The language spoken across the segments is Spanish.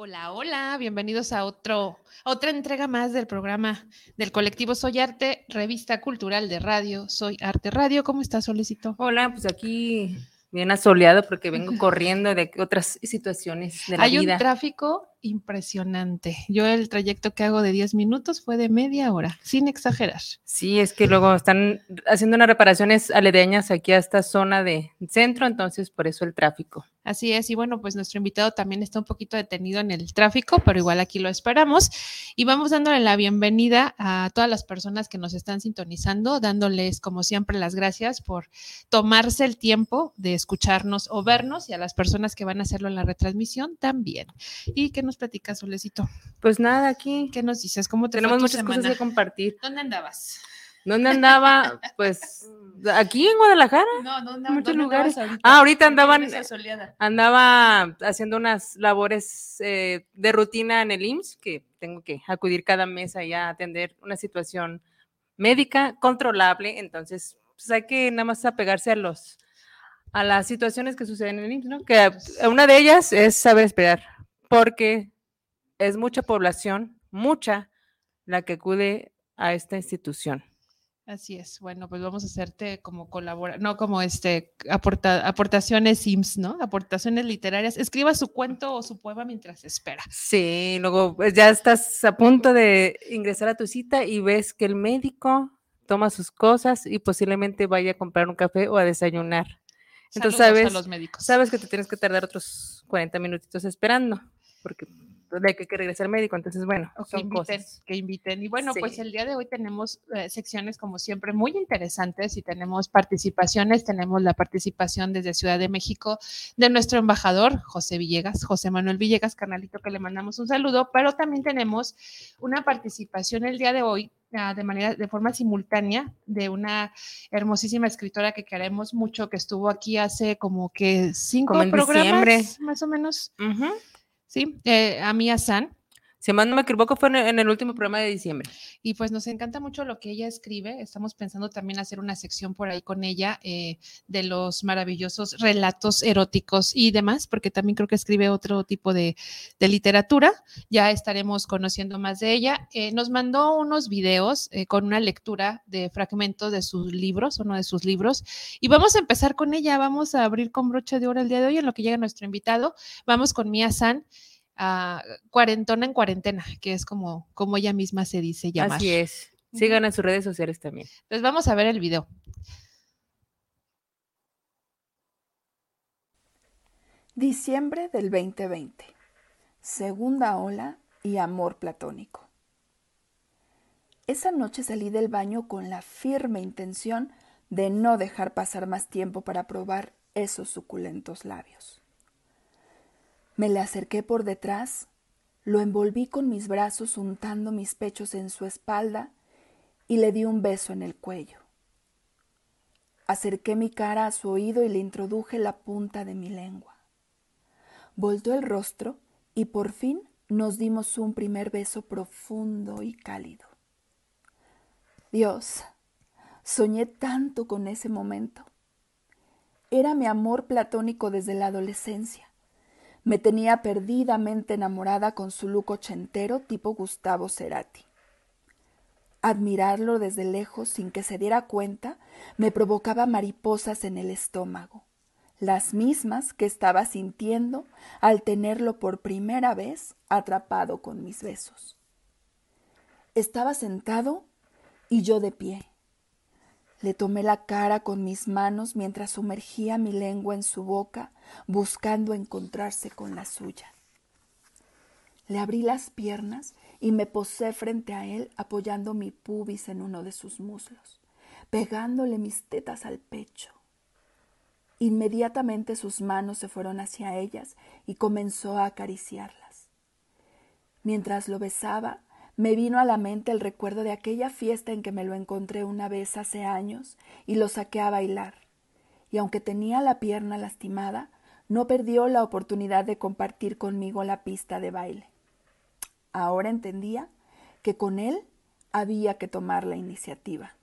Hola, hola, bienvenidos a otro, otra entrega más del programa del colectivo Soy Arte, revista cultural de radio. Soy Arte Radio. ¿Cómo estás, Solicito? Hola, pues aquí bien asoleado porque vengo corriendo de otras situaciones de la Hay vida. un tráfico impresionante. Yo el trayecto que hago de 10 minutos fue de media hora, sin exagerar. Sí, es que luego están haciendo unas reparaciones aledañas aquí a esta zona de centro, entonces por eso el tráfico. Así es, y bueno, pues nuestro invitado también está un poquito detenido en el tráfico, pero igual aquí lo esperamos. Y vamos dándole la bienvenida a todas las personas que nos están sintonizando, dándoles como siempre las gracias por tomarse el tiempo de escucharnos o vernos y a las personas que van a hacerlo en la retransmisión también. ¿Y qué nos platicas, Solecito? Pues nada, aquí ¿Qué nos dices? ¿Cómo te tenemos muchas cosas que compartir. ¿Dónde andabas? ¿Dónde andaba? Pues aquí en Guadalajara. No, ¿dónde, Muchos dónde andabas lugares. ahorita? Ah, ahorita ¿Por qué andaban-? Andaba haciendo unas labores eh, de rutina en el IMSS, que tengo que acudir cada mes allá a atender una situación médica controlable, entonces pues hay que nada más apegarse a los a las situaciones que suceden en el IMSS, ¿no? Que eh, una de ellas es saber esperar, porque es mucha población, mucha, la que acude a esta institución. Así es. Bueno, pues vamos a hacerte como colabora, no como este aporta, aportaciones Sims, ¿no? Aportaciones literarias. Escriba su cuento o su poema mientras espera. Sí, luego pues, ya estás a punto de ingresar a tu cita y ves que el médico toma sus cosas y posiblemente vaya a comprar un café o a desayunar. Entonces Saludos a sabes, los médicos. sabes que te tienes que tardar otros 40 minutitos esperando, porque pues, de que hay que regresar al médico. Entonces, bueno, O que son inviten, cosas. que inviten. Y bueno, pues el día de hoy tenemos eh, secciones como siempre muy interesantes y tenemos participaciones. Tenemos la participación desde Ciudad de México de nuestro embajador José Villegas, José Manuel Villegas, canalito que le mandamos un saludo, pero también tenemos una participación el día de hoy ah, de manera, de forma simultánea de una hermosísima escritora que queremos mucho, que estuvo aquí hace como que cinco Como en programas, diciembre. más o menos. Ujú. Sí, eh, Amia San. Si mal no me equivoco, fue en el, último programa de diciembre. Y pues nos encanta mucho lo que ella escribe. Estamos pensando también hacer una sección por ahí con ella eh, de los maravillosos relatos eróticos y demás, porque también creo que escribe otro tipo de, de literatura. Ya estaremos conociendo más de ella. Eh, nos mandó unos videos eh, con una lectura de fragmentos de sus libros, uno de sus libros. Y vamos a empezar con ella. Vamos a abrir con broche de oro el día de hoy en lo que llega nuestro invitado. Vamos con Mia San. A cuarentona en cuarentena, que es como, como ella misma se dice llamar. Así es. Sigan en sus redes sociales también. Entonces vamos a ver el video. Diciembre del 2020. Segunda ola y amor platónico. Esa noche salí del baño con la firme intención de no dejar pasar más tiempo para probar esos suculentos labios. Me le acerqué por detrás, lo envolví con mis brazos untando mis pechos en su espalda y le di un beso en el cuello. Acerqué mi cara a su oído y le introduje la punta de mi lengua. Voltó el rostro y por fin nos dimos un primer beso profundo y cálido. Dios, soñé tanto con ese momento. Era mi amor platónico desde la adolescencia. Me tenía perdidamente enamorada con su look ochentero tipo Gustavo Cerati. Admirarlo desde lejos sin que se diera cuenta me provocaba mariposas en el estómago, las mismas que estaba sintiendo al tenerlo por primera vez atrapado con mis besos. Estaba sentado y yo de pie. Le tomé la cara con mis manos mientras sumergía mi lengua en su boca, buscando encontrarse con la suya. Le abrí las piernas y me posé frente a él apoyando mi pubis en uno de sus muslos, pegándole mis tetas al pecho. Inmediatamente sus manos se fueron hacia ellas y comenzó a acariciarlas. Mientras lo besaba, me vino a la mente el recuerdo de aquella fiesta en que me lo encontré una vez hace años y lo saqué a bailar. Y aunque tenía la pierna lastimada, no perdió la oportunidad de compartir conmigo la pista de baile. Ahora entendía que con él había que tomar la iniciativa.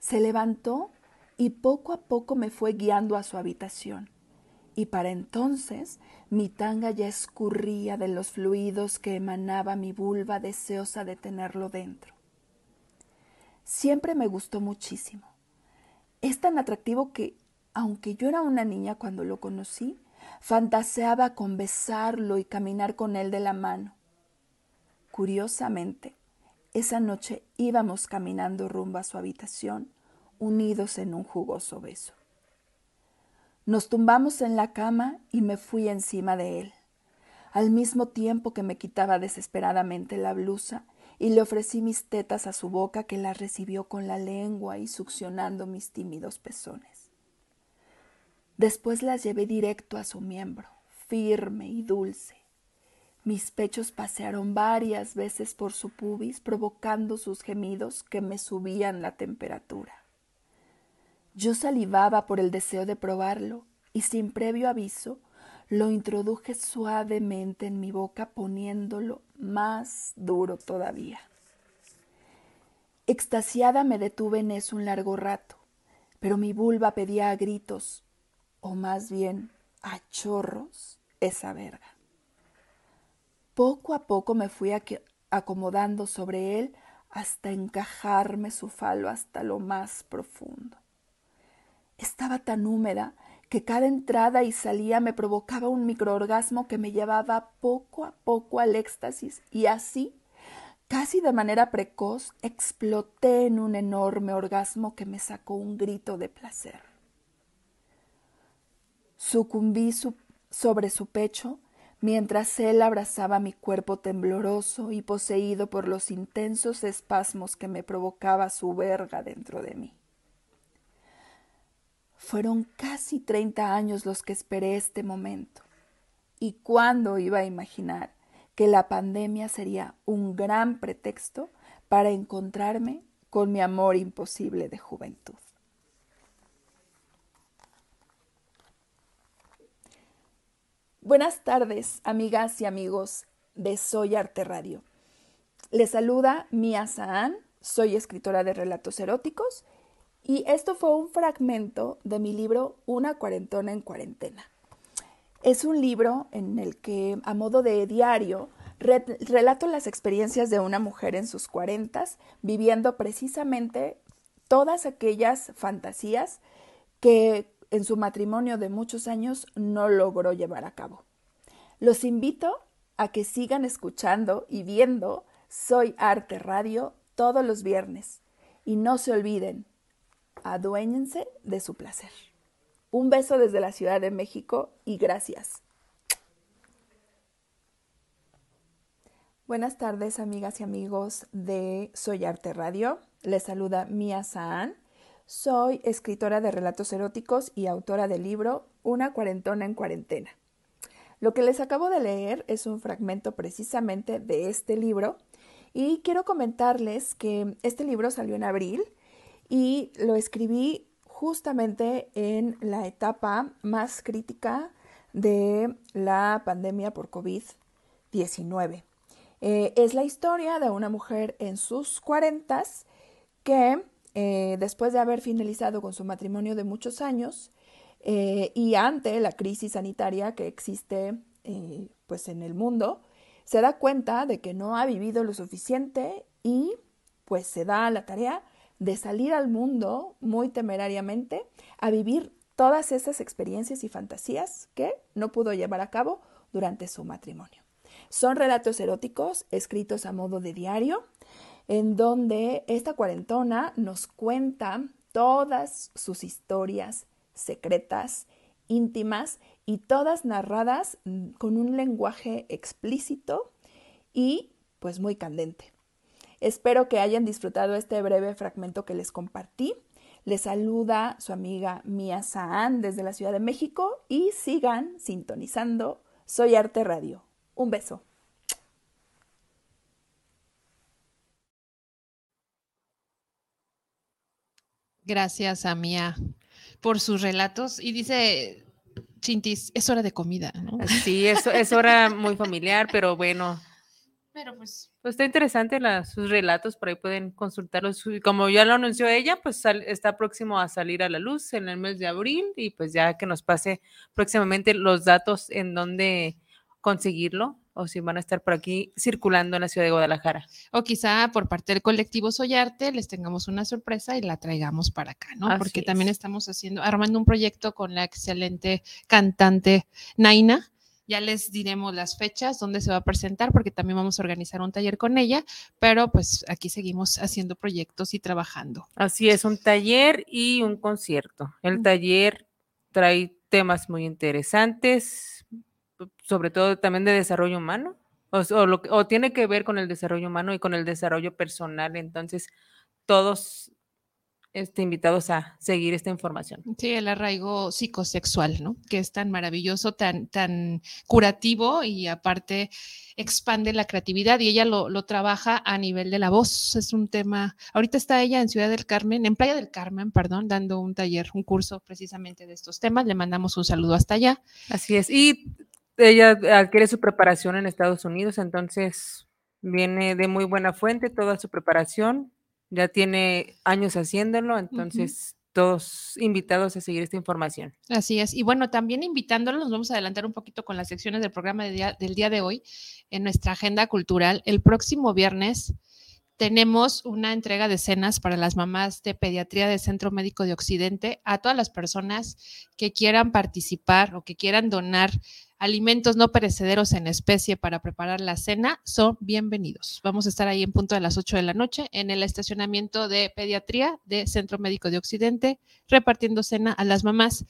Se levantó y poco a poco me fue guiando a su habitación. Y para entonces mi tanga ya escurría de los fluidos que emanaba mi vulva deseosa de tenerlo dentro. Siempre me gustó muchísimo. Es tan atractivo que, aunque yo era una niña cuando lo conocí, fantaseaba con besarlo y caminar con él de la mano. Curiosamente, esa noche íbamos caminando rumbo a su habitación, unidos en un jugoso beso. Nos tumbamos en la cama y me fui encima de él, al mismo tiempo que me quitaba desesperadamente la blusa y le ofrecí mis tetas a su boca que las recibió con la lengua y succionando mis tímidos pezones. Después las llevé directo a su miembro, firme y dulce. Mis pechos pasearon varias veces por su pubis, provocando sus gemidos que me subían la temperatura. Yo salivaba por el deseo de probarlo y sin previo aviso lo introduje suavemente en mi boca poniéndolo más duro todavía. Extasiada me detuve en eso un largo rato, pero mi vulva pedía a gritos o más bien a chorros, esa verga. Poco a poco me fui acomodando sobre él hasta encajarme su falo hasta lo más profundo. Estaba tan húmeda que cada entrada y salida me provocaba un microorgasmo que me llevaba poco a poco al éxtasis y así, casi de manera precoz, exploté en un enorme orgasmo que me sacó un grito de placer. Sucumbí sobre su pecho mientras él abrazaba mi cuerpo tembloroso y poseído por los intensos espasmos que me provocaba su verga dentro de mí. Fueron casi treinta años los que esperé este momento. ¿Y cuándo iba a imaginar que la pandemia sería un gran pretexto para encontrarme con mi amor imposible de juventud? Buenas tardes, amigas y amigos de Soy Arte Radio. Les saluda Mia Saan, soy escritora de relatos eróticos y esto fue un fragmento de mi libro Una cuarentona en cuarentena. Es un libro en el que, a modo de diario, relato las experiencias de una mujer en sus cuarentas, viviendo precisamente todas aquellas fantasías que en su matrimonio de muchos años no logró llevar a cabo. Los invito a que sigan escuchando y viendo Soy Arte Radio todos los viernes y no se olviden, aduéñense de su placer. Un beso desde la Ciudad de México y gracias. Buenas tardes, amigas y amigos de Soy Arte Radio. Les saluda Mia Saan. Soy escritora de relatos eróticos y autora del libro Una cuarentona en cuarentena. Lo que les acabo de leer es un fragmento precisamente de este libro y quiero comentarles que este libro salió en abril y lo escribí justamente en la etapa más crítica de la pandemia por COVID-19. Eh, es la historia de una mujer en sus cuarentas que eh, después de haber finalizado con su matrimonio de muchos años eh, y ante la crisis sanitaria que existe pues en el mundo, se da cuenta de que no ha vivido lo suficiente y pues se da la tarea de salir al mundo muy temerariamente a vivir todas esas experiencias y fantasías que no pudo llevar a cabo durante su matrimonio. Son relatos eróticos escritos a modo de diario, en donde esta cuarentona nos cuenta todas sus historias secretas, íntimas y todas narradas mm, con un lenguaje explícito y pues muy candente. Espero que hayan disfrutado este breve fragmento que les compartí. Les saluda su amiga Mia Saan desde la Ciudad de México y sigan sintonizando Soy Arte Radio. Un beso. Gracias a Mia por sus relatos. Y dice Chintis, es hora de comida, ¿no? Sí, es, es hora muy familiar, pero bueno. Pero pues pues está interesante sus relatos, por ahí pueden consultarlos. Como ya lo anunció ella, pues está próximo a salir a la luz en el mes de abril y pues ya que nos pase próximamente los datos en dónde conseguirlo o si van a estar por aquí circulando en la ciudad de Guadalajara. O quizá por parte del colectivo Soyarte les tengamos una sorpresa y la traigamos para acá, ¿no? Porque también estamos haciendo, armando un proyecto con la excelente cantante Naina ya les diremos las fechas, dónde se va a presentar, porque también vamos a organizar un taller con ella, pero pues aquí seguimos haciendo proyectos y trabajando. Así es, un taller y un concierto. El taller trae temas muy interesantes, sobre todo también de desarrollo humano, o, o tiene que ver con el desarrollo humano y con el desarrollo personal. Entonces, todos este, invitados a seguir esta información. Sí, el arraigo psicosexual, ¿no? Que es tan maravilloso, tan, tan curativo y aparte expande la creatividad y ella lo, lo, trabaja a nivel de la voz. Es un tema, ahorita está ella en Ciudad del Carmen, en Playa del Carmen, perdón, dando un taller, un curso precisamente de estos temas. Le mandamos un saludo hasta allá. Así es. Y ella adquiere su preparación en Estados Unidos, entonces viene de muy buena fuente toda su preparación ya tiene años haciéndolo, entonces todos invitados a seguir esta información. Así es. Y bueno, también invitándolos, nos vamos a adelantar un poquito con las secciones del programa del día de hoy en nuestra agenda cultural. El próximo viernes tenemos una entrega de cenas para las mamás de pediatría del Centro Médico de Occidente a todas las personas que quieran participar o que quieran donar alimentos no perecederos en especie para preparar la cena son bienvenidos. Vamos a estar ahí en punto de las 8 de la noche en el estacionamiento de pediatría de Centro Médico de Occidente, repartiendo cena a las mamás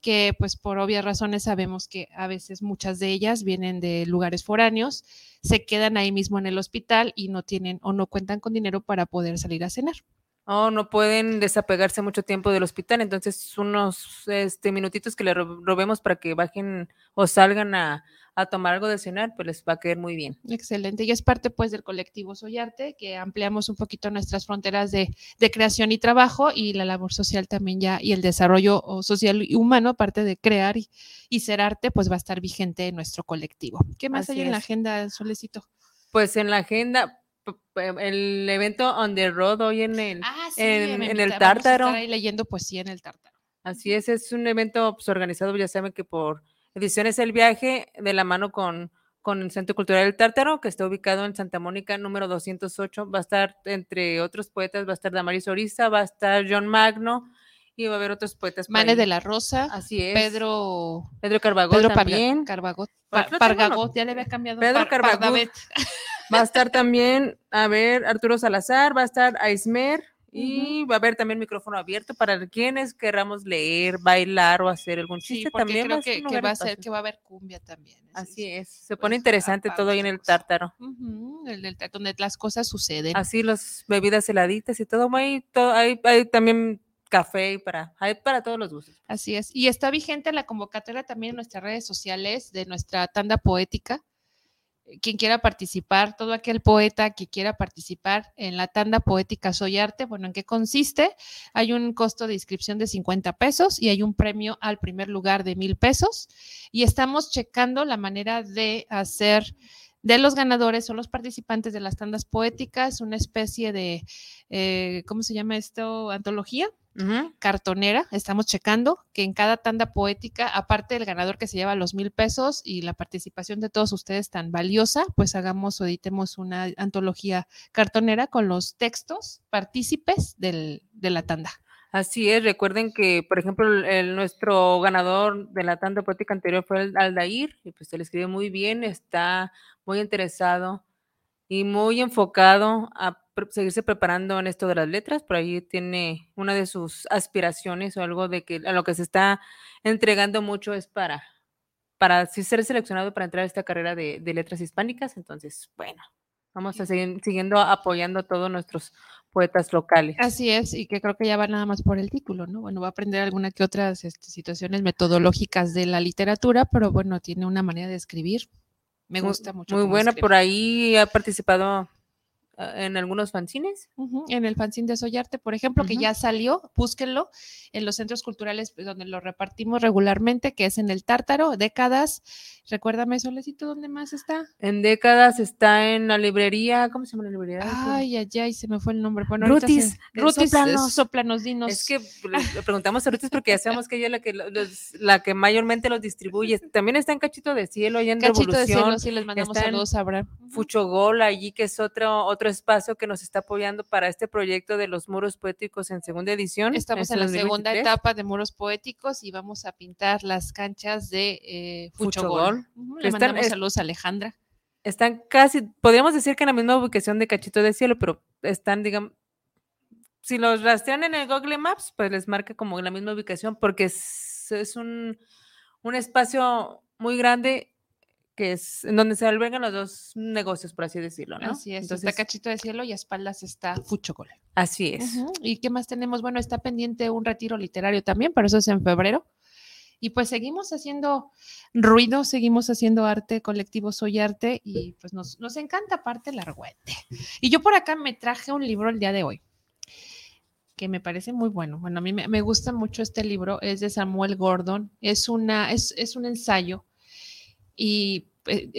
que pues por obvias razones sabemos que a veces muchas de ellas vienen de lugares foráneos, se quedan ahí mismo en el hospital y no tienen o no cuentan con dinero para poder salir a cenar. Oh, no pueden desapegarse mucho tiempo del hospital, entonces unos este, minutitos que le robemos para que bajen o salgan a, tomar algo de cenar, pues les va a caer muy bien. Excelente. Y es parte pues del colectivo Soy Arte, que ampliamos un poquito nuestras fronteras de, creación y trabajo y la labor social también ya y el desarrollo social y humano, parte de crear y, ser arte, pues va a estar vigente en nuestro colectivo. ¿Qué más hay en la agenda, Solecito? Pues en la agenda, el evento on the road hoy en el, ah, en, el Tártaro. ahí leyendo poesía en el Tártaro. Así es, es un evento pues, organizado, ya saben que por Ediciones El Viaje, de la mano con, con el Centro Cultural del Tártaro, que está ubicado en Santa Mónica, número 208. Va a estar, entre otros poetas, va a estar Damaris Oriza, va a estar John Magno, y va a haber otros poetas. Mane de la Rosa. Así es. Pedro. Pedro Carbagot Pedro también. Carbagot. Pargagot, ya le había cambiado. Pedro Carbagot. Va a estar también, a ver, Arturo Salazar, va a estar Aismer y va a haber también micrófono abierto para quienes queramos leer, bailar o hacer algún chiste. también creo que, va a ser, que va a haber cumbia también. Así es, se pone interesante todo ahí en el tártaro. el, donde las cosas suceden. Así, las bebidas heladitas y todo, hay, todo, hay, hay también café y para, hay para todos los gustos. Así es. Y está vigente la convocatoria también en nuestras redes sociales de nuestra tanda poética. Quien quiera participar, todo aquel poeta que quiera participar en la tanda poética Soy Arte, bueno, ¿en qué consiste? Hay un costo de inscripción de 50 pesos y hay un premio al primer lugar de mil pesos. Y estamos checando la manera de hacer de los ganadores son los participantes de las tandas poéticas, una especie de, eh, ¿cómo se llama esto? Antología cartonera. Estamos checando que en cada tanda poética, aparte del ganador que se lleva los mil pesos y la participación de todos ustedes tan valiosa, pues hagamos o editemos una antología cartonera con los textos partícipes del, de la tanda. Así es, recuerden que, por ejemplo, el, nuestro ganador de la tanda poética anterior fue el Aldair, y pues se le escribe muy bien, está muy interesado y muy enfocado a seguirse preparando en esto de las letras. Por ahí tiene una de sus aspiraciones o algo de que a lo que se está entregando mucho es para, para ser seleccionado para entrar a esta carrera de, letras hispánicas. Entonces, bueno, vamos a seguir siguiendo apoyando a todos nuestros poetas locales. Así es, y que creo que ya va nada más por el título, ¿no? Bueno, va a aprender alguna que otras este, situaciones metodológicas de la literatura, pero bueno, tiene una manera de escribir me gusta mucho. Muy buena, por ahí ha participado en algunos fanzines. En el fanzine de Soyarte, por ejemplo, que ya salió, búsquenlo en los centros culturales donde lo repartimos regularmente, que es en el Tártaro, décadas. Recuérdame, Solecito, ¿dónde más está? En décadas está en la librería, ¿cómo se llama la librería? Ay, ay, ay, se me fue el nombre. Bueno, Rutis, Rutis, soplanos. dinos. Es que le preguntamos a Rutis porque ya sabemos que ella es la que, la que mayormente los distribuye. También está en Cachito de Cielo, allá en Cachito de Cielo, sí, les mandamos saludos a Abraham. Fuchogol, allí que es otro, otro espacio que nos está apoyando para este proyecto de los muros poéticos en segunda edición. Estamos en la segunda etapa de muros poéticos y vamos a pintar las canchas de eh, Fuchogol. Le mandamos saludos a Alejandra. Están casi, podríamos decir que en la misma ubicación de Cachito de Cielo, pero están, digamos, si los rastrean en el Google Maps, pues les marca como en la misma ubicación, porque es, es un, un espacio muy grande que es en donde se albergan los dos negocios, por así decirlo, ¿no? Así es, Entonces, está Cachito de Cielo y a espaldas está Fuchocol. Así es. ¿Y qué más tenemos? Bueno, está pendiente un retiro literario también, pero eso es en febrero. Y pues seguimos haciendo ruido, seguimos haciendo arte, colectivo Soy Arte, y pues nos, nos encanta aparte el argüente. Y yo por acá me traje un libro el día de hoy que me parece muy bueno. Bueno, a mí me, me, gusta mucho este libro, es de Samuel Gordon, es, una, es, es un ensayo y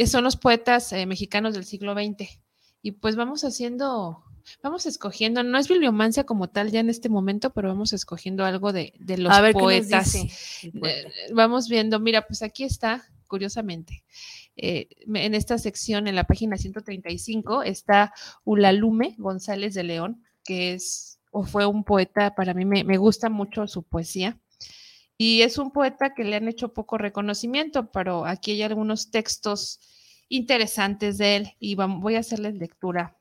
son los poetas eh, mexicanos del siglo XX. Y pues vamos haciendo, vamos escogiendo, no es bibliomancia como tal ya en este momento, pero vamos escogiendo algo de, los poetas. Eh, vamos viendo, mira, pues aquí está, curiosamente. en esta sección, en la página 135, está Ulalume González de León, que es o fue un poeta, para mí me gusta mucho su poesía. Y es un poeta que le han hecho poco reconocimiento, pero aquí hay algunos textos interesantes de él y voy a hacerles lectura.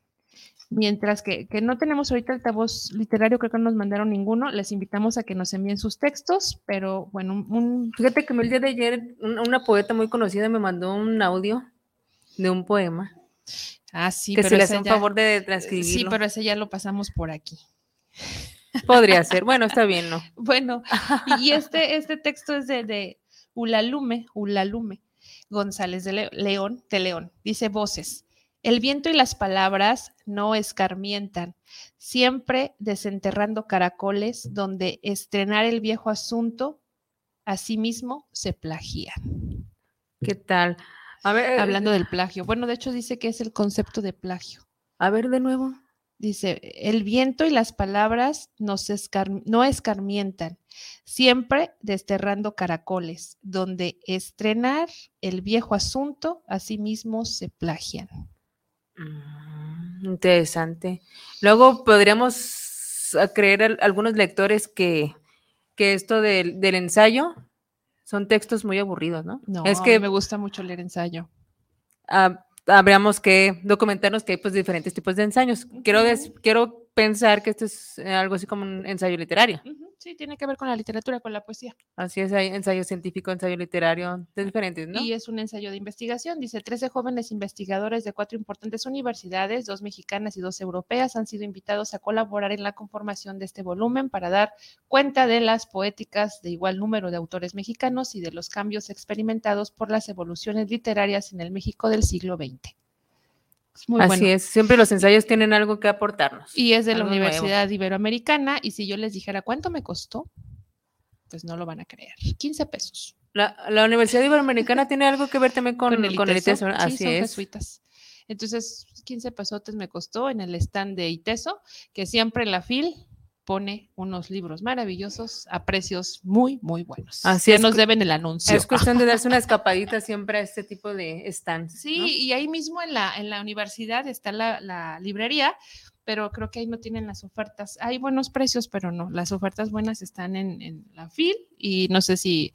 Mientras que, no tenemos ahorita altavoz literario, creo que no nos mandaron ninguno, les invitamos a que nos envíen sus textos, pero bueno, un, fíjate que el día de ayer una poeta muy conocida me mandó un audio de un poema. Ah, sí, que se le hace un favor de transcribirlo. Sí, pero ese ya lo pasamos por aquí. Podría ser. Bueno, está bien, ¿no? Bueno, y este, este texto es de, de Ulalume, Ulalume González de León, de León. Dice voces. El viento y las palabras no escarmientan, siempre desenterrando caracoles donde estrenar el viejo asunto, asimismo se plagia. ¿Qué tal? A ver, Hablando del plagio. Bueno, de hecho dice que es el concepto de plagio. A ver de nuevo. Dice, el viento y las palabras nos no escarmientan, siempre desterrando caracoles, donde estrenar el viejo asunto, asimismo se plagian. Mm, interesante. Luego podríamos creer algunos lectores que, que esto del, ensayo son textos muy aburridos, ¿no? No, es que me gusta mucho leer ensayo. Ah, habríamos que documentarnos que hay pues diferentes tipos de ensayos. Quiero, quiero pensar que esto es algo así como un ensayo literario. Sí, tiene que ver con la literatura, con la poesía. Así es, hay ensayo científico, ensayo literario, de diferentes, ¿no? Y es un ensayo de investigación. Dice, 13 jóvenes investigadores de cuatro importantes universidades, dos mexicanas y dos europeas, han sido invitados a colaborar en la conformación de este volumen para dar cuenta de las poéticas de igual número de autores mexicanos y de los cambios experimentados por las evoluciones literarias en el México del siglo XX. Es muy Así bueno. es, siempre los ensayos tienen algo que aportarnos. Y es de la nuevo. Universidad Iberoamericana. Y si yo les dijera cuánto me costó, pues no lo van a creer. 15 pesos. La, la Universidad Iberoamericana tiene algo que ver también con, con el ITESO, Sí, así son es. jesuitas. Entonces, 15 pesotes me costó en el stand de ITESO, que siempre la FIL pone unos libros maravillosos a precios muy, muy buenos. Así Ya es nos deben el anuncio. Es cuestión de darse una escapadita siempre a este tipo de stands. Sí, ¿no? y ahí mismo en la, en la universidad está la, la librería, pero creo que ahí no tienen las ofertas. Hay buenos precios, pero no, las ofertas buenas están en, en la FIL y no sé si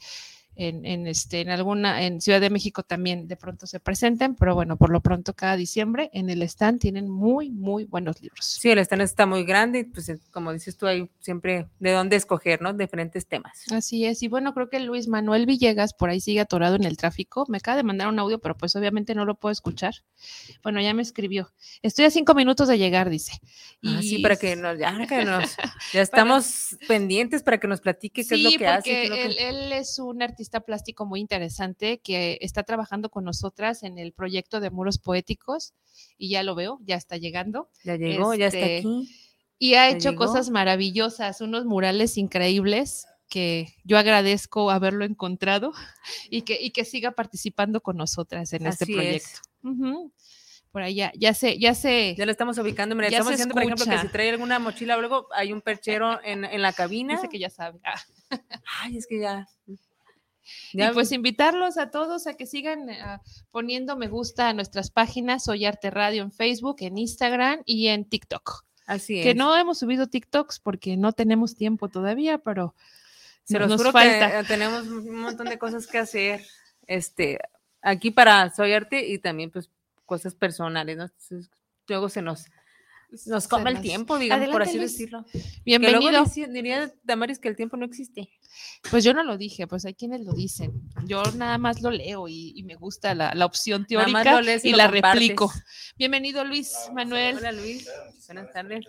en, en, este, en alguna, en Ciudad de México también de pronto se presenten, pero bueno, por lo pronto cada diciembre en el stand tienen muy, muy buenos libros. Sí, el stand está muy grande y pues como dices tú, hay siempre de dónde escoger, ¿no? Diferentes temas. Así es, y bueno, creo que Luis Manuel Villegas por ahí sigue atorado en el tráfico. Me acaba de mandar un audio, pero pues obviamente no lo puedo escuchar. Bueno, ya me escribió. Estoy a cinco minutos de llegar, dice. Ah, sí, Y para que nos, ya, que nos- ya estamos pendientes para que nos platique qué es lo que hace. qué porque es lo que- él, él es un artista plástico muy interesante que está trabajando con nosotras en el proyecto de muros poéticos y ya lo veo, ya está llegando Ya llegó, ya está este, aquí. y ha ¿Ya hecho llegó? cosas maravillosas, unos murales increíbles que yo agradezco haberlo encontrado y que, y que siga participando con nosotras en este Así es. proyecto. Ujú. Por ahí ya, se, ya se, Ya lo estamos ubicando. Mira, estamos diciendo, por ejemplo, que si trae alguna mochila o algo, hay un perchero en, en la cabina. dice que ya sabe. Ah. Ay, es que ya. Y pues invitarlos a todos a que sigan eh, poniendo me gusta a nuestras páginas, Soy Arte Radio en Facebook, en Instagram y en TikTok. así es. Que no hemos subido TikToks porque no tenemos tiempo todavía, pero Se no- los nos juro falta. que eh, tenemos un montón de cosas que hacer. Este, aquí para Soy Arte y también pues cosas personales, ¿no? Entonces, luego se nos, nos Se come el nos- tiempo, digamos, por Adelante, así Luis. decirlo. Que Bienvenido. luego dici- diría Damaris que el tiempo no existe. Pues yo no lo dije, pues hay quienes lo dicen. Yo nada más lo leo y, y me gusta la, la opción Nada más teórica lo lees y y lo la compartes. replico. Bienvenido Luis Manuel. Hola Luis, buenas tardes.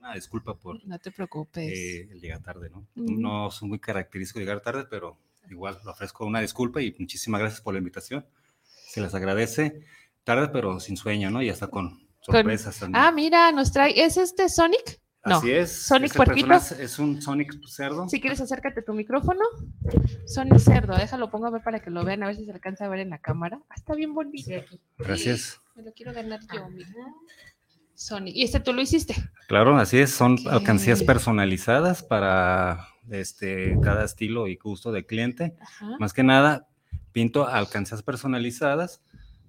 Una disculpa por No te preocupes. eh, el llegar tarde, ¿no? No es muy característico llegar tarde, pero igual lo ofrezco una disculpa y muchísimas gracias por la invitación. Se les agradece. Tarde, pero sin sueño, ¿no? Y hasta con sorpresas también. Ah, mira, nos trae, ¿es este Sonic? No. Así es. Sonic esta Puerquito. Es, un Sonic cerdo. Si quieres, acércate tu micrófono. Sonic Cerdo, déjalo, pongo a ver para que lo vean, a ver si se alcanza a ver en la cámara. Ah, está bien bonito. Gracias. Me lo quiero ganar yo, mira. Sonic. ¿Y este tú lo hiciste? Claro, así es. Son Ok. alcancías personalizadas para este, cada estilo y gusto de cliente. Ajá. Más que nada, pinto alcancías personalizadas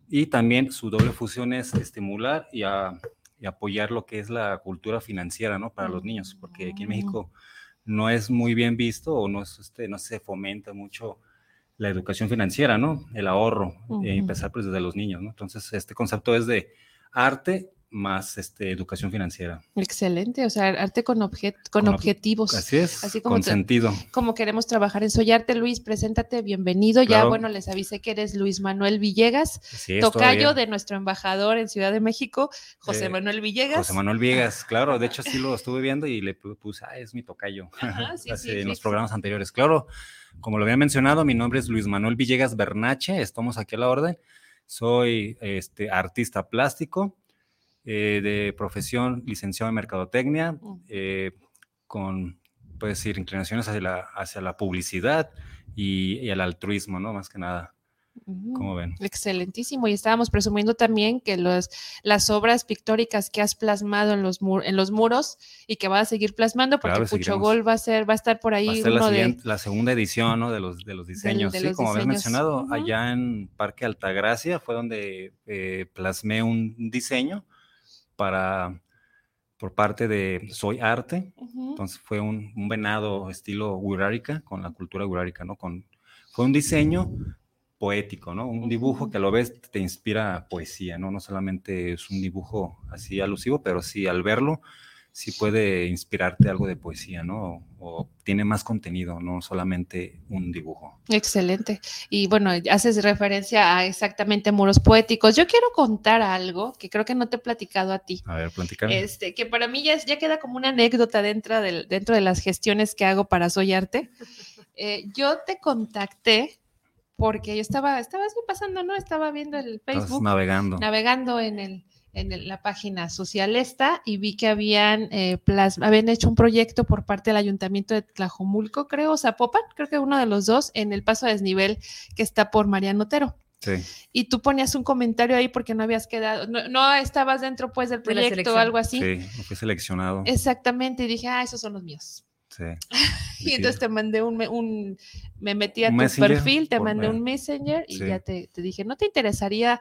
y también su doble función es estimular y, a- y apoyar lo que es la cultura financiera, ¿no? Para los niños, porque aquí en Mm. México no es muy bien visto o no, es, este, no se fomenta mucho la educación financiera, ¿no? El ahorro, eh, Ujú. empezar pues desde los niños, ¿no? Entonces, este concepto es de arte más este, educación financiera. Excelente, o sea, arte con, objet con, Con ob- objetivos. Así es, Así como con sentido. Como queremos trabajar en Soyarte, Luis, preséntate, bienvenido. Ya, bueno, les avisé que eres Luis Manuel Villegas, es, tocayo todavía. de nuestro embajador en Ciudad de México, José Eh, Manuel Villegas. José Manuel Viegas, claro, de hecho sí lo estuve viendo y le pu- puse, ah, es mi tocayo, Ajá, sí, así sí, en sí, los programas anteriores. Claro, como lo había mencionado, mi nombre es Luis Manuel Villegas Bernache, estamos aquí a la orden. Soy este, artista plástico, eh, de profesión licenciado en Mercadotecnia, eh, con, puedes decir, inclinaciones hacia la, hacia la publicidad y, y el altruismo, ¿no? Más que nada, como ven. Excelentísimo. Y estábamos presumiendo también que los, las obras pictóricas que has plasmado en los, mu- en los muros y que vas a seguir plasmando, porque Claro, va a ser, va a estar por Va a ahí ser la, uno de. siguiente- la segunda edición ¿no? de, los, de los diseños. de sí, los como habías mencionado, Ujú. allá en Parque Altagracia fue donde eh, plasmé un diseño para por parte de Soy Arte. Entonces fue un, un venado estilo gurárica, con la cultura gurárica, ¿no? Con, fue un diseño poético, ¿no? Un dibujo que a lo ves te inspira poesía, ¿no? No solamente es un dibujo así alusivo, pero sí al verlo sí puede inspirarte algo de poesía, ¿no? O, tiene más contenido, no solamente un dibujo. Excelente. Y bueno, haces referencia a exactamente muros poéticos. Yo quiero contar algo que creo que no te he platicado a ti. A ver, platicame. Este, que para mí ya, es- ya queda como una anécdota dentro, del, dentro de las gestiones que hago para Soy Arte. Eh, yo te contacté porque yo estaba, estaba así pasando, ¿no? Estaba viendo el Estás Facebook, navegando. navegando en el en el- la página social esta y vi que habían eh, habían hecho un proyecto por parte del ayuntamiento de Tlajomulco, creo, o Zapopan, creo que uno de los dos, en el paso a desnivel que está por Mariano Otero. Sí. Y tú ponías un comentario ahí porque no habías quedado, no, no estabas dentro pues del proyecto o algo así. Sí, fui seleccionado. Exactamente, y dije, ah, esos son los míos. Sí. Y entonces te mandé un, me- un- me metí a Un tu messenger perfil, te mandé un messenger y Sí. ya te, te dije, ¿no te interesaría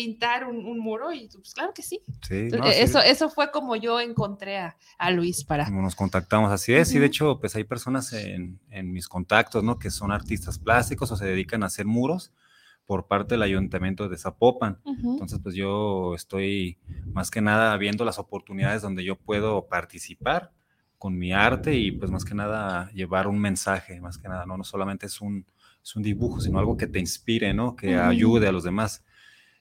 pintar un, un muro? Y pues claro que sí. Sí, no, sí, eso, eso fue como yo encontré a, a Luis para. como nos contactamos, así es, y de hecho, pues hay personas en, en mis contactos, ¿no? Que son artistas plásticos o se dedican a hacer muros por parte del ayuntamiento de Zapopan. Ujú. Entonces, pues yo estoy más que nada viendo las oportunidades donde yo puedo participar con mi arte y pues más que nada llevar un mensaje, más que nada, no, no solamente es un, es un dibujo, sino algo que te inspire, ¿no? Que Ujú. ayude a los demás.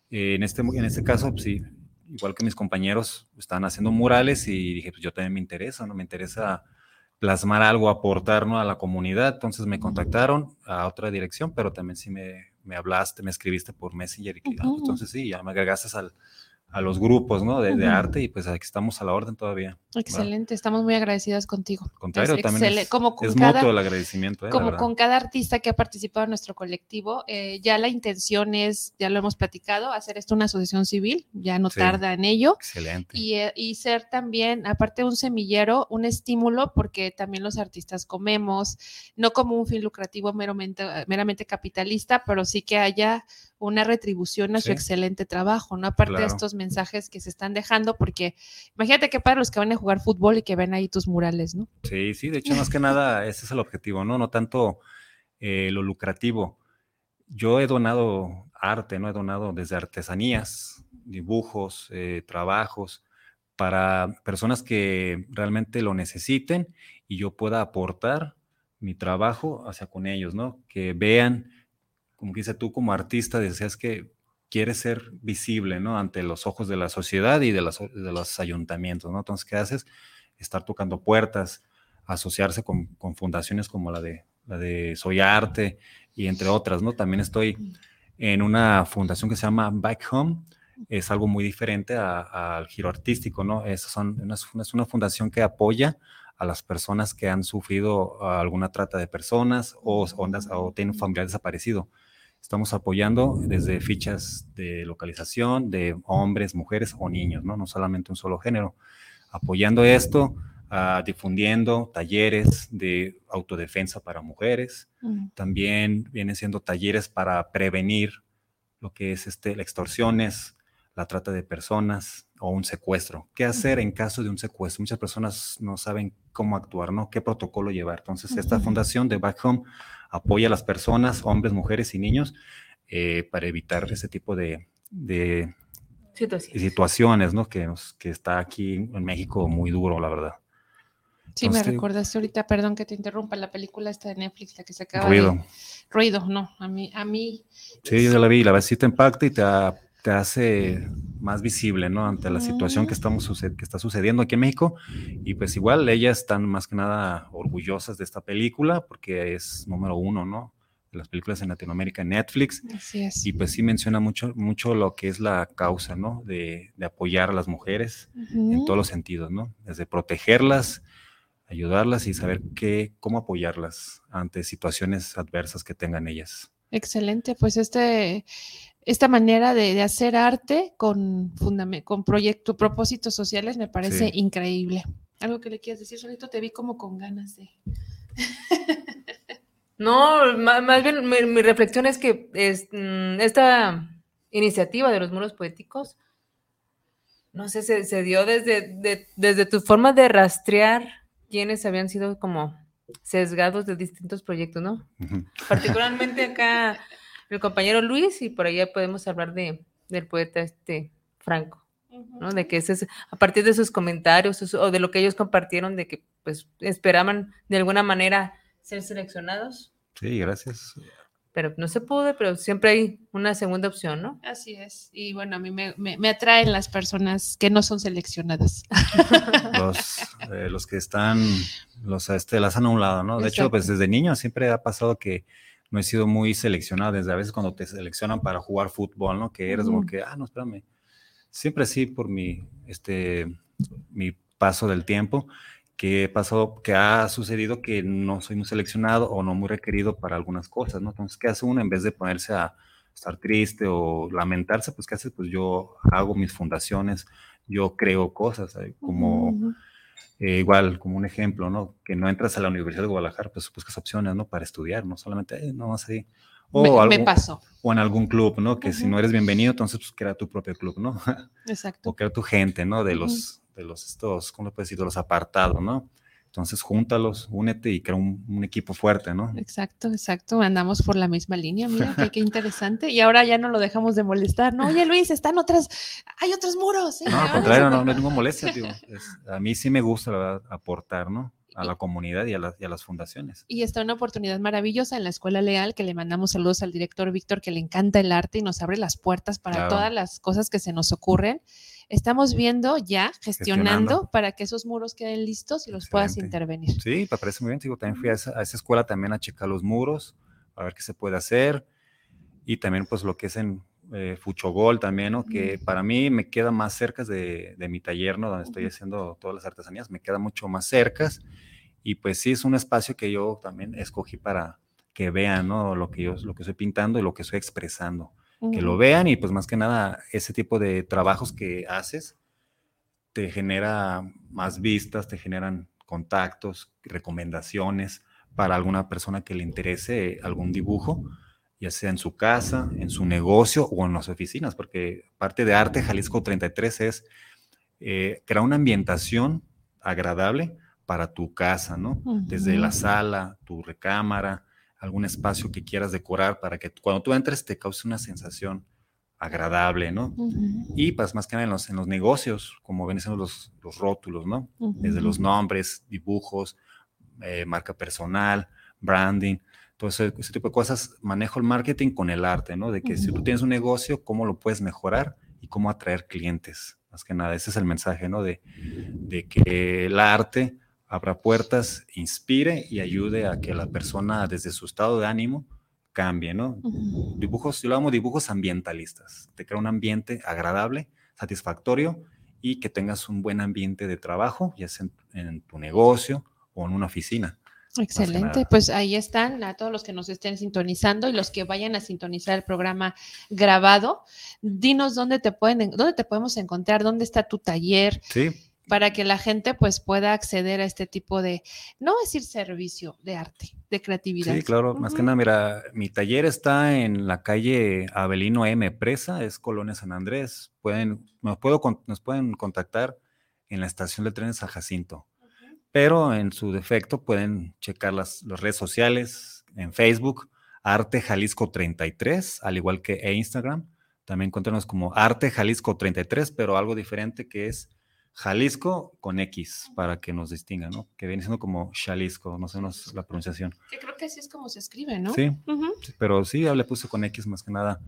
Eh, en, este, en este caso, pues sí, igual que mis compañeros están haciendo murales y dije, pues yo también me interesa, ¿no? Me interesa plasmar algo, aportar ¿no? a la comunidad. Entonces me contactaron a otra dirección, pero también sí me, me hablaste, me escribiste por Messenger y que, ah, Ujú. entonces sí, ya me agregaste al, a los grupos ¿no? de, arte y pues aquí estamos a la orden todavía. Excelente, estamos muy agradecidas contigo. Contrario, Es también es, como con es cada- mutuo el agradecimiento. ¿eh? Como con cada artista que ha participado en nuestro colectivo, eh, ya la intención es, ya lo hemos platicado, hacer esto una asociación civil, ya no Sí. tarda en ello. Excelente. Y, eh, y ser también, aparte de un semillero, un estímulo, porque también los artistas comemos, no como un fin lucrativo meramente, meramente capitalista, pero sí que haya una retribución a su excelente trabajo, ¿no? Aparte de estos mensajes que se están dejando, porque imagínate que para los que van a jugar fútbol y que ven ahí tus murales, ¿no? Sí, sí, de hecho, más que nada, ese es el objetivo, ¿no? No tanto eh, lo lucrativo. Yo he donado arte, ¿no? He donado desde artesanías, dibujos, eh, trabajos, para personas que realmente lo necesiten y yo pueda aportar mi trabajo hacia con ellos, ¿no? Que vean, como dice tú como artista, deseas que quieres ser visible, ¿no? Ante los ojos de la sociedad y de, las- de los ayuntamientos, ¿no? Entonces, ¿qué haces? Estar tocando puertas, asociarse con, con fundaciones como la de, la de Soy Arte y entre otras, ¿no? También estoy en una fundación que se llama Back Home, es algo muy diferente al giro artístico, ¿no? Es, son, una- es una fundación que apoya a las personas que han sufrido alguna trata de personas o, ondas, o tienen un familiar desaparecido. Estamos apoyando desde fichas de localización de hombres, mujeres o niños, ¿no? No solamente un solo género. Apoyando esto, ah, difundiendo talleres de autodefensa para mujeres, también vienen siendo talleres para prevenir lo que es este, las extorsiones, la trata de personas o un secuestro. ¿Qué hacer en caso de un secuestro? Muchas personas no saben cómo actuar, ¿no? ¿Qué protocolo llevar? Entonces, esta fundación de Back Home apoya a las personas, hombres, mujeres y niños, eh, para evitar ese tipo de, situaciones, ¿no? Que, que está aquí en México muy duro, la verdad. Sí, me recordaste ahorita, perdón que te interrumpa, la película esta de Netflix, la que se acaba Ruido. de... Ruido, no, a mí, a mí... Sí, yo la vi, la verdad sí te impacta y te, te hace más visible, ¿no? Ante la situación que, Mm. estamos que está sucediendo aquí en México. Y pues igual ellas están más que nada orgullosas de esta película porque es número uno, ¿no? De las películas en Latinoamérica en Netflix. Así es. Y pues sí menciona mucho, mucho lo que es la causa, ¿no? De, de apoyar a las mujeres en Ujú. todos los sentidos, ¿no? Desde protegerlas, ayudarlas y saber qué, cómo apoyarlas ante situaciones adversas que tengan ellas. Excelente, pues este, esta manera de, de hacer arte con, con proyectos, propósitos sociales me parece Sí. increíble. Algo que le quieras decir, solito te vi como con ganas de... No, más, bien mi, mi reflexión es que es, mm, esta iniciativa de los muros poéticos, no sé, se, se dio desde, de- desde tu forma de rastrear quienes habían sido como sesgados de distintos proyectos, ¿no? Particularmente acá el compañero Luis y por allá podemos hablar de, del poeta este Franco. ¿no? De que ese es, a partir de sus comentarios o, o de lo que ellos compartieron, de que pues esperaban de alguna manera ser seleccionados, Sí, gracias. pero no se pudo, pero siempre hay una segunda opción, ¿no? Así es. Y bueno, a mí me, me- me atraen las personas que no son seleccionadas. Los, eh, los que están, los este, las han a un lado, ¿no? De hecho, pues Exacto. desde niño siempre ha pasado que no he sido muy seleccionado, desde a veces cuando te seleccionan para jugar fútbol, ¿no? Que eres como Ujú. que, ah, no, espérame. Siempre sí, por mi, este, mi paso del tiempo, que pasado, que ha sucedido que no soy muy seleccionado o no muy requerido para algunas cosas, ¿no? Entonces, ¿qué hace uno en vez de ponerse a estar triste o lamentarse? Pues, ¿qué hace? Pues yo hago mis fundaciones, yo creo cosas, ¿sabes? como Ujú. Eh, igual, como un ejemplo, ¿no? Que no entras a la Universidad de Guadalajara, pues buscas opciones, ¿no? Para estudiar, no solamente, eh, no vas ahí. O, me, me algún- pasó. o en algún club, ¿no? Que si no eres bienvenido, entonces pues crea tu propio club, ¿no? Exacto. o crea tu gente, ¿no? De los, de los estos, ¿cómo le puedes decir? De los apartados, ¿no? Entonces júntalos, únete y crea un, un equipo fuerte, ¿no? Exacto, exacto. Andamos por la misma línea, mira, qué, qué interesante. Y ahora ya no lo dejamos de molestar, ¿no? Oye, Luis, están otras, hay otros muros. ¿eh? No, al contrario, no, no tengo molestia, digo. Es- a mí sí me gusta, la verdad, aportar, ¿no? A la comunidad y a, las- y a las fundaciones. Y está una oportunidad maravillosa en la Escuela Leal, que le mandamos saludos al director Víctor, que le encanta el arte y nos abre las puertas para Claro. todas las cosas que se nos ocurren. Estamos viendo ya, gestionando, Gestionando. para que esos muros queden listos y los puedas intervenir. Sí, me parece muy bien. Digo, también fui a esa, a esa escuela también a checar los muros, a ver qué se puede hacer. Y también, pues, lo que es en eh, Fuchogol también, ¿no? Que para mí me queda más cerca de, de mi taller, ¿no? Donde estoy haciendo todas las artesanías, me queda mucho más cerca. Y pues sí, es un espacio que yo también escogí para que vean, ¿no? Lo que yo, lo que estoy pintando y lo que estoy expresando. Que lo vean y pues más que nada, ese tipo de trabajos que haces te genera más vistas, te generan contactos, recomendaciones para alguna persona que le interese algún dibujo, ya sea en su casa, en su negocio o en las oficinas, porque parte de Arte Jalisco 33 es eh, crear una ambientación agradable para tu casa, ¿no? Desde la sala, tu recámara, algún espacio que quieras decorar para que cuando tú entres te cause una sensación agradable, ¿no? Y pues más que nada en los, en los negocios, como ven siendo los, los rótulos, ¿no? Desde los nombres, dibujos, eh, marca personal, branding, todo ese, ese tipo de cosas. Manejo el marketing con el arte, ¿no? De que si tú tienes un negocio, cómo lo puedes mejorar y cómo atraer clientes. Más que nada, ese es el mensaje, ¿no? De, de que el arte abra puertas, inspire y ayude a que la persona desde su estado de ánimo cambie, ¿no? Dibujos, yo lo llamo dibujos ambientalistas. Te crea un ambiente agradable, satisfactorio y que tengas un buen ambiente de trabajo, ya sea en, en tu negocio o en una oficina. Excelente, pues ahí están a todos los que nos estén sintonizando y los que vayan a sintonizar el programa grabado. Dinos dónde te pueden, dónde te podemos encontrar, dónde está tu taller, Sí, para que la gente pues pueda acceder a este tipo de, no decir servicio, de arte, de creatividad. sí, claro. Más que nada, mira, mi taller está en la calle Avelino M. Presa, es Colonia San Andrés. Pueden, nos, puedo, nos pueden contactar en la estación de trenes San Jacinto. pero en su defecto pueden checar las, las redes sociales en Facebook, Arte Jalisco 33, al igual que e Instagram. También encuéntranos como Arte Jalisco 33, pero algo diferente que es Jalisco con X, para que nos distingan, ¿no? Que viene siendo como Jalisco, no sé no sé la pronunciación. Que creo que así es como se escribe, ¿no? Sí, Ujú. Sí, pero sí, ya le puse con X más que nada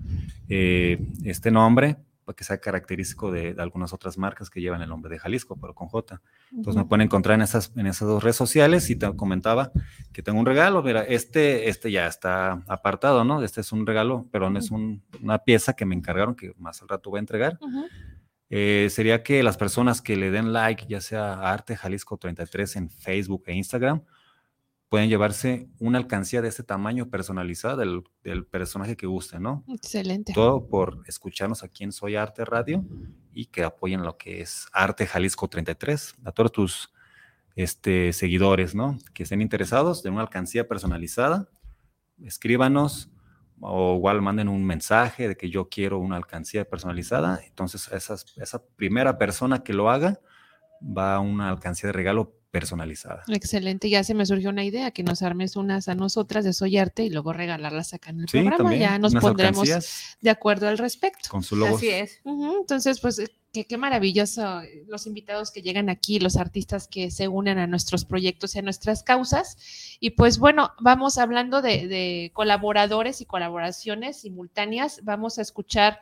eh, este nombre para que sea característico de, de algunas otras marcas que llevan el nombre de Jalisco, pero con J. Entonces me Ujú. pueden encontrar en esas, en esas dos redes sociales y te comentaba que tengo un regalo. Mira, este, este ya está apartado, ¿no? Este es un regalo, pero no es un- una pieza que me encargaron que más al rato voy a entregar. Ujú. Eh, sería que las personas que le den like, ya sea a Arte Jalisco 33 en Facebook e Instagram, pueden llevarse una alcancía de este tamaño personalizada del, del personaje que guste, ¿no? Excelente. Todo por escucharnos aquí en Soy Arte Radio y que apoyen lo que es Arte Jalisco 33, a todos tus este, seguidores, ¿no? Que estén interesados de una alcancía personalizada, escríbanos o igual manden un mensaje de que yo quiero una alcancía personalizada. Entonces, esas, esa primera persona que lo haga va a una alcancía de regalo personalizada. Excelente, ya se me surgió una idea, que nos armes unas a nosotras de Soy Arte y luego regalarlas acá en el Sí, programa. también. Ya nos unas pondremos alcancías de acuerdo al respecto. con su logo. Así es. Entonces, pues, eh, qué maravilloso eh, los invitados que llegan aquí, los artistas que se unen a nuestros proyectos y a nuestras causas. Y pues bueno, vamos hablando de, de colaboradores y colaboraciones simultáneas. Vamos a escuchar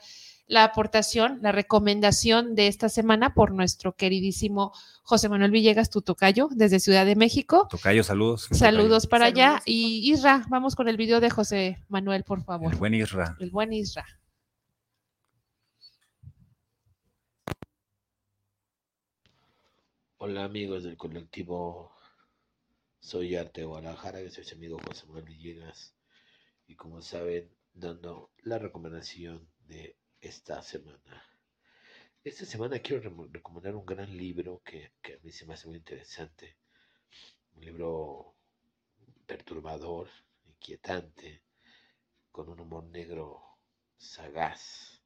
la aportación, la recomendación de esta semana por nuestro queridísimo José Manuel Villegas Tutocayo desde Ciudad de México. Tocayo, saludos. Saludos para allá. Y Isra, vamos con el video de José Manuel, por favor. El buen Isra. El buen Isra. Hola amigos del colectivo Soy Arte Guadalajara, yo soy su amigo José Manuel Villegas y como saben dando la recomendación de esta semana. Esta semana quiero recomendar un gran libro que, que a mí se me hace muy interesante, un libro perturbador, inquietante, con un humor negro sagaz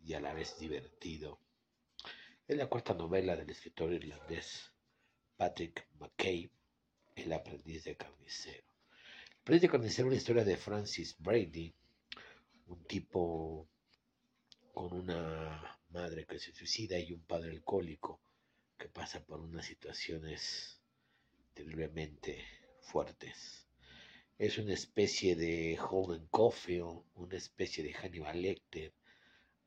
y a la vez divertido. Es la cuarta novela del escritor irlandés Patrick McCabe, El aprendiz de carnicero. El aprendiz de carnicero es una historia de Francis Brady, un tipo con una madre que se suicida y un padre alcohólico que pasa por unas situaciones terriblemente fuertes. Es una especie de Holden Caulfield, una especie de Hannibal Lecter,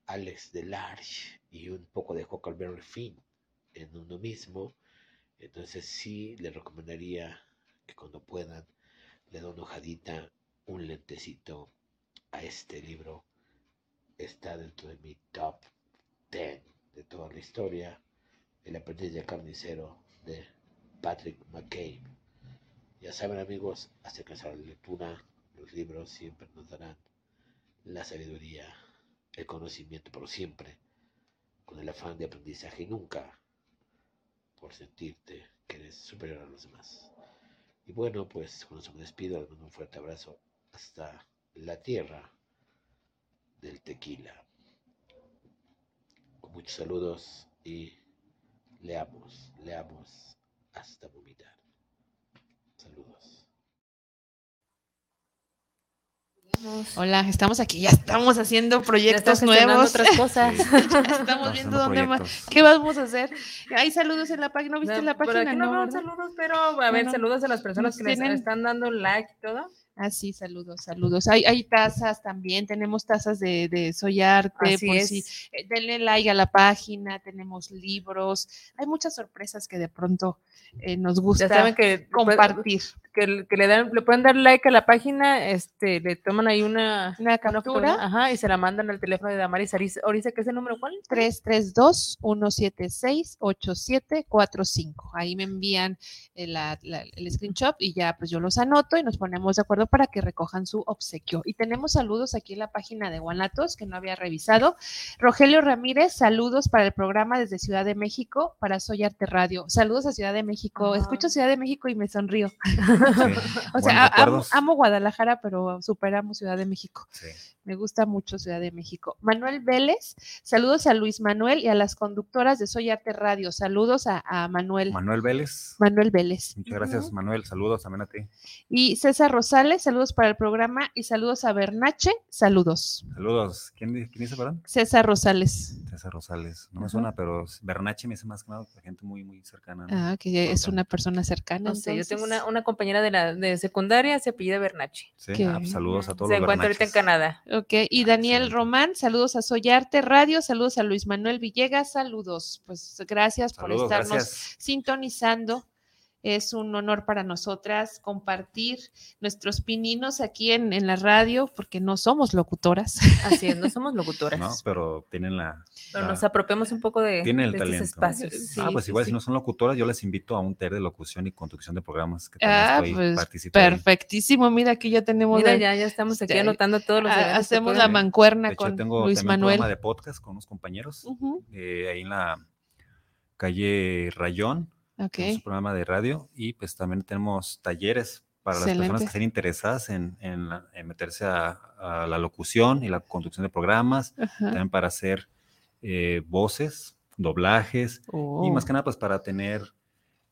Alex Delarge y un poco de Huckleberry Finn en uno mismo. Entonces sí le recomendaría que cuando puedan le den una hojadita, un lentecito a este libro. Está dentro de mi top 10 de toda la historia. El aprendiz de carnicero de Patrick McCabe. Ya saben amigos, acérquense a la lectura. Los libros siempre nos darán la sabiduría el conocimiento, pero siempre con el afán de aprendizaje y nunca por sentirte que eres superior a los demás. Y bueno, pues con eso me despido, les mando un fuerte abrazo hasta la tierra del tequila. Con muchos saludos y leamos, leamos hasta vomitar. Saludos. Hola, estamos aquí, ya estamos haciendo proyectos gestionando nuevos. otras cosas. Sí. Ya estamos Estamos viendo dónde más. ¿Qué vamos a hacer? Hay saludos en la página, ¿no viste No, la por página? aquí no, veo ¿verdad? saludos, pero a ver, Bueno, saludos a las personas que les tienen- están dando like y todo. Ah, sí, saludos, saludos. Hay, hay tazas también, tenemos tazas de, de Soy Arte, Así por es. si eh, denle like a la página, tenemos libros, hay muchas sorpresas que de pronto eh, nos gusta Ya saben que, compartir. que, que le, dan, le pueden dar like a la página, este, le toman ahí una, Una captura. ajá, y se la mandan al teléfono de Damaris Oriza, que es el número cuál? 332-176-8745. Ahí me envían el, la- el screenshot y ya pues yo los anoto y nos ponemos de acuerdo para que recojan su obsequio. Y tenemos saludos aquí en la página de Guanatos que no había revisado. Rogelio Ramírez, saludos para el programa desde Ciudad de México para Soy Arte Radio. Saludos a Ciudad de México. Escucho Ciudad de México y me sonrío. Sí. O sea, amo Guadalajara, pero superamos Ciudad de México. Sí. Me gusta mucho Ciudad de México. Manuel Vélez, saludos a Luis Manuel y a las conductoras de Soy Arte Radio. Saludos a, a Manuel. Manuel Vélez. Manuel Vélez. Muchas gracias. Manuel. Saludos también a ti. Y César Rosales, saludos para el programa y saludos a Bernache, saludos. Saludos. ¿Quién, quién dice, perdón? César Rosales. César Rosales. No me Ajá. suena, pero Bernache me dice más que nada la gente muy, muy cercana. ¿no? Ah, que es una persona cercana. No sé, yo tengo una, una compañera de la de secundaria, se apellida Bernachi. Sí, ah, pues saludos a todos Se los encuentra ahorita en. Canadá. Ok, y Daniel excelente. Román, saludos a Soy Arte Radio, saludos a Luis Manuel Villegas, saludos. Pues gracias por estarnos gracias. sintonizando. Es un honor para nosotras compartir nuestros pininos aquí en, en la radio, porque no somos locutoras. Así es, no somos locutoras. No, pero tienen la. pero la- nos apropiamos un poco de, tienen el de estos talento. espacios. ah, pues sí, igual sí. si no son locutoras, yo les invito a un taller de locución y conducción de programas que también Ah, estoy pues participando. perfectísimo. Mira, aquí ya tenemos, Mira, el- ya, ya estamos aquí Ya, anotando todos los que hacemos la mancuerna De hecho, con tengo Luis también un Manuel. programa de podcast con unos compañeros eh, ahí en la calle Rayón, ok. tenemos un programa de radio y pues también tenemos talleres para las personas que estén interesadas en, en la- en meterse a, a la locución y la conducción de programas, Ajá. también para hacer eh, voces, doblajes y Oh, más que nada pues para tener